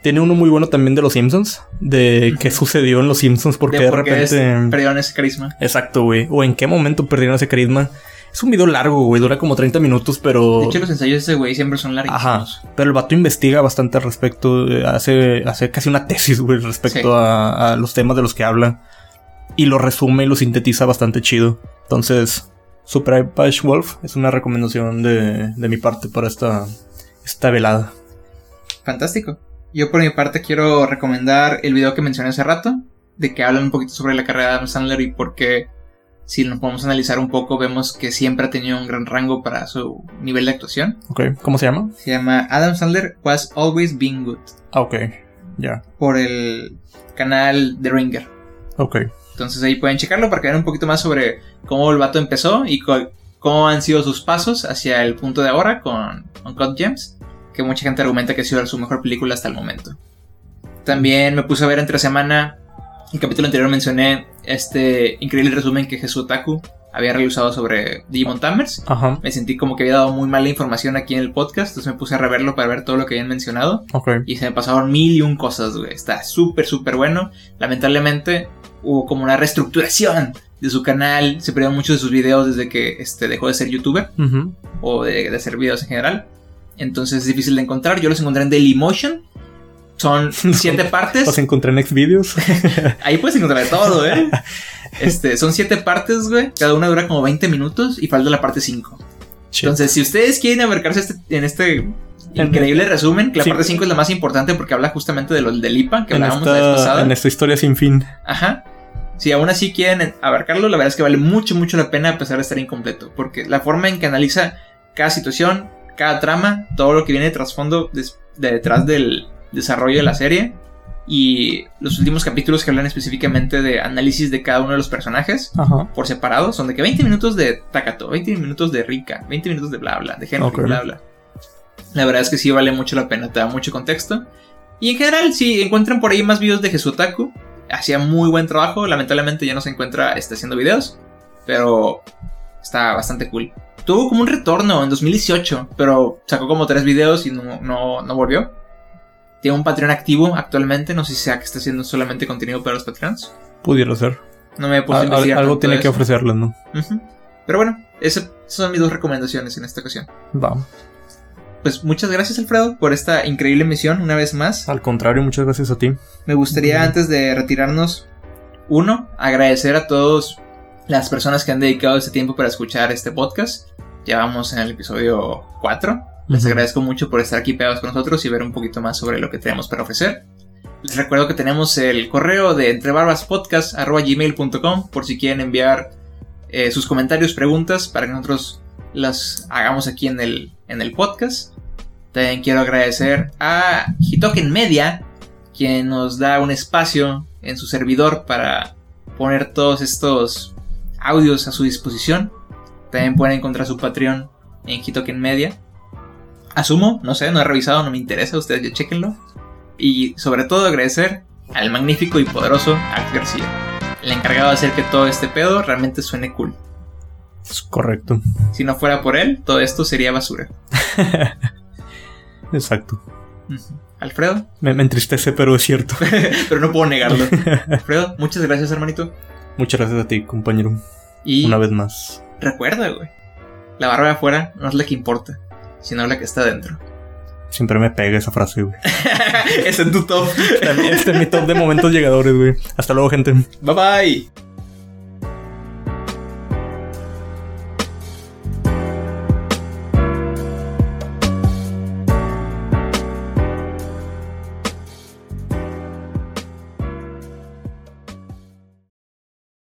Tiene uno muy bueno también de los Simpsons, de qué sucedió en los Simpsons, porque de, por qué es- repente... perdieron ese carisma. Exacto, güey. O en qué momento perdieron ese carisma. Es un video largo, güey, dura como 30 minutos, pero... De hecho, los ensayos de ese güey siempre son Ajá. larguísimos. Pero el vato investiga bastante al respecto. eh, Hace, hace casi una tesis, güey, respecto Sí. a, a los temas de los que habla. Y lo resume y lo sintetiza bastante chido. Entonces, Super Ipash Wolf es una recomendación de, de mi parte para esta, esta velada. Fantástico. Yo por mi parte quiero recomendar el video que mencioné hace rato, de que hablan un poquito sobre la carrera de Adam Sandler y por qué, si nos podemos analizar un poco, vemos que siempre ha tenido un gran rango para su nivel de actuación. ¿Ok? ¿Cómo se llama? Se llama Adam Sandler Was Always Being Good, Ah, ok. Ya. por el canal The Ringer. Ok. Entonces ahí pueden checarlo para que vean un poquito más sobre cómo el vato empezó y cómo han sido sus pasos hacia el punto de ahora con Uncut Gems, que mucha gente argumenta que ha sido su mejor película hasta el momento. También me puse a ver entre semana, el capítulo anterior mencioné este increíble resumen que Jesús Otaku había realizado sobre Digimon Tamers. Ajá. Me sentí como que había dado muy mala información aquí en el podcast, entonces me puse a reverlo para ver todo lo que habían mencionado. Y se me pasaron mil y un cosas, güey. Está súper, súper bueno. Lamentablemente hubo como una reestructuración de su canal. Se perdieron muchos de sus videos desde que este, dejó de ser youtuber o de, de hacer videos en general. Entonces es difícil de encontrar. Yo los encontré en Dailymotion. Son siete partes. Los encontré en Xvideos. Ahí puedes encontrar todo, ¿eh? Este, son siete partes, güey. Cada una dura como 20 minutos y falta la parte 5. Entonces, si ustedes quieren abarcarse este- en este increíble resumen, que la Sí. parte 5 es la más importante porque habla justamente de lo del IPA que en, hablábamos la vez esta, pasada. en esta historia sin fin. Ajá. Si aún así quieren abarcarlo, la verdad es que vale mucho, mucho la pena a pesar de estar incompleto. Porque la forma en que analiza cada situación, cada trama, todo lo que viene de trasfondo de detrás del desarrollo de la serie. Y los últimos capítulos que hablan específicamente de análisis de cada uno de los personajes Ajá. por separado son de que 20 minutos de Takato, 20 minutos de Rika, 20 minutos de bla bla, de Henry, Ok. bla bla. La verdad es que sí vale mucho la pena, te da mucho contexto. Y en general, si encuentran por ahí más videos de Jesutaku, hacía muy buen trabajo. Lamentablemente ya no se encuentra este, haciendo videos, pero está bastante cool. Tuvo como un retorno en 2018, pero sacó como tres videos y no, no, no volvió. Tiene un Patreon activo actualmente, no sé si sea que está haciendo solamente contenido para los Patreons. Pudiera ser. No me he puesto a al- investigar algo tiene que ofrecerles, ¿no? Ujú. Pero bueno, esas son mis dos recomendaciones en esta ocasión. Va. Pues muchas gracias Alfredo por esta increíble misión una vez más. Al contrario, muchas gracias a ti. Me gustaría antes de retirarnos, uno, agradecer a todos las personas que han dedicado este tiempo para escuchar este podcast. Ya vamos en el episodio 4. Les agradezco mucho por estar aquí pegados con nosotros y ver un poquito más sobre lo que tenemos para ofrecer. Les recuerdo que tenemos el correo de entrebarbaspodcast.gmail.com por si quieren enviar eh, sus comentarios, preguntas para que nosotros las hagamos aquí en el, en el podcast. También quiero agradecer a Hitoken Media, quien nos da un espacio en su servidor para poner todos estos audios a su disposición. También pueden encontrar su Patreon en Hitoken Media. Asumo, no sé, no he revisado, no me interesa, ustedes ya chequenlo. Y sobre todo agradecer al magnífico y poderoso Alex García, el encargado de hacer que todo este pedo realmente suene cool. Es correcto. Si no fuera por él, todo esto sería basura. Exacto. Alfredo, Me, me entristece, pero es cierto. pero no puedo negarlo. Alfredo, muchas gracias hermanito. Muchas gracias a ti, compañero. Y Una vez más. recuerda, güey. La barba de afuera no es la que importa, sino la que está dentro. Siempre me pega esa frase, güey. es en tu top. También este es mi top de momentos llegadores, güey. Hasta luego, gente. Bye bye.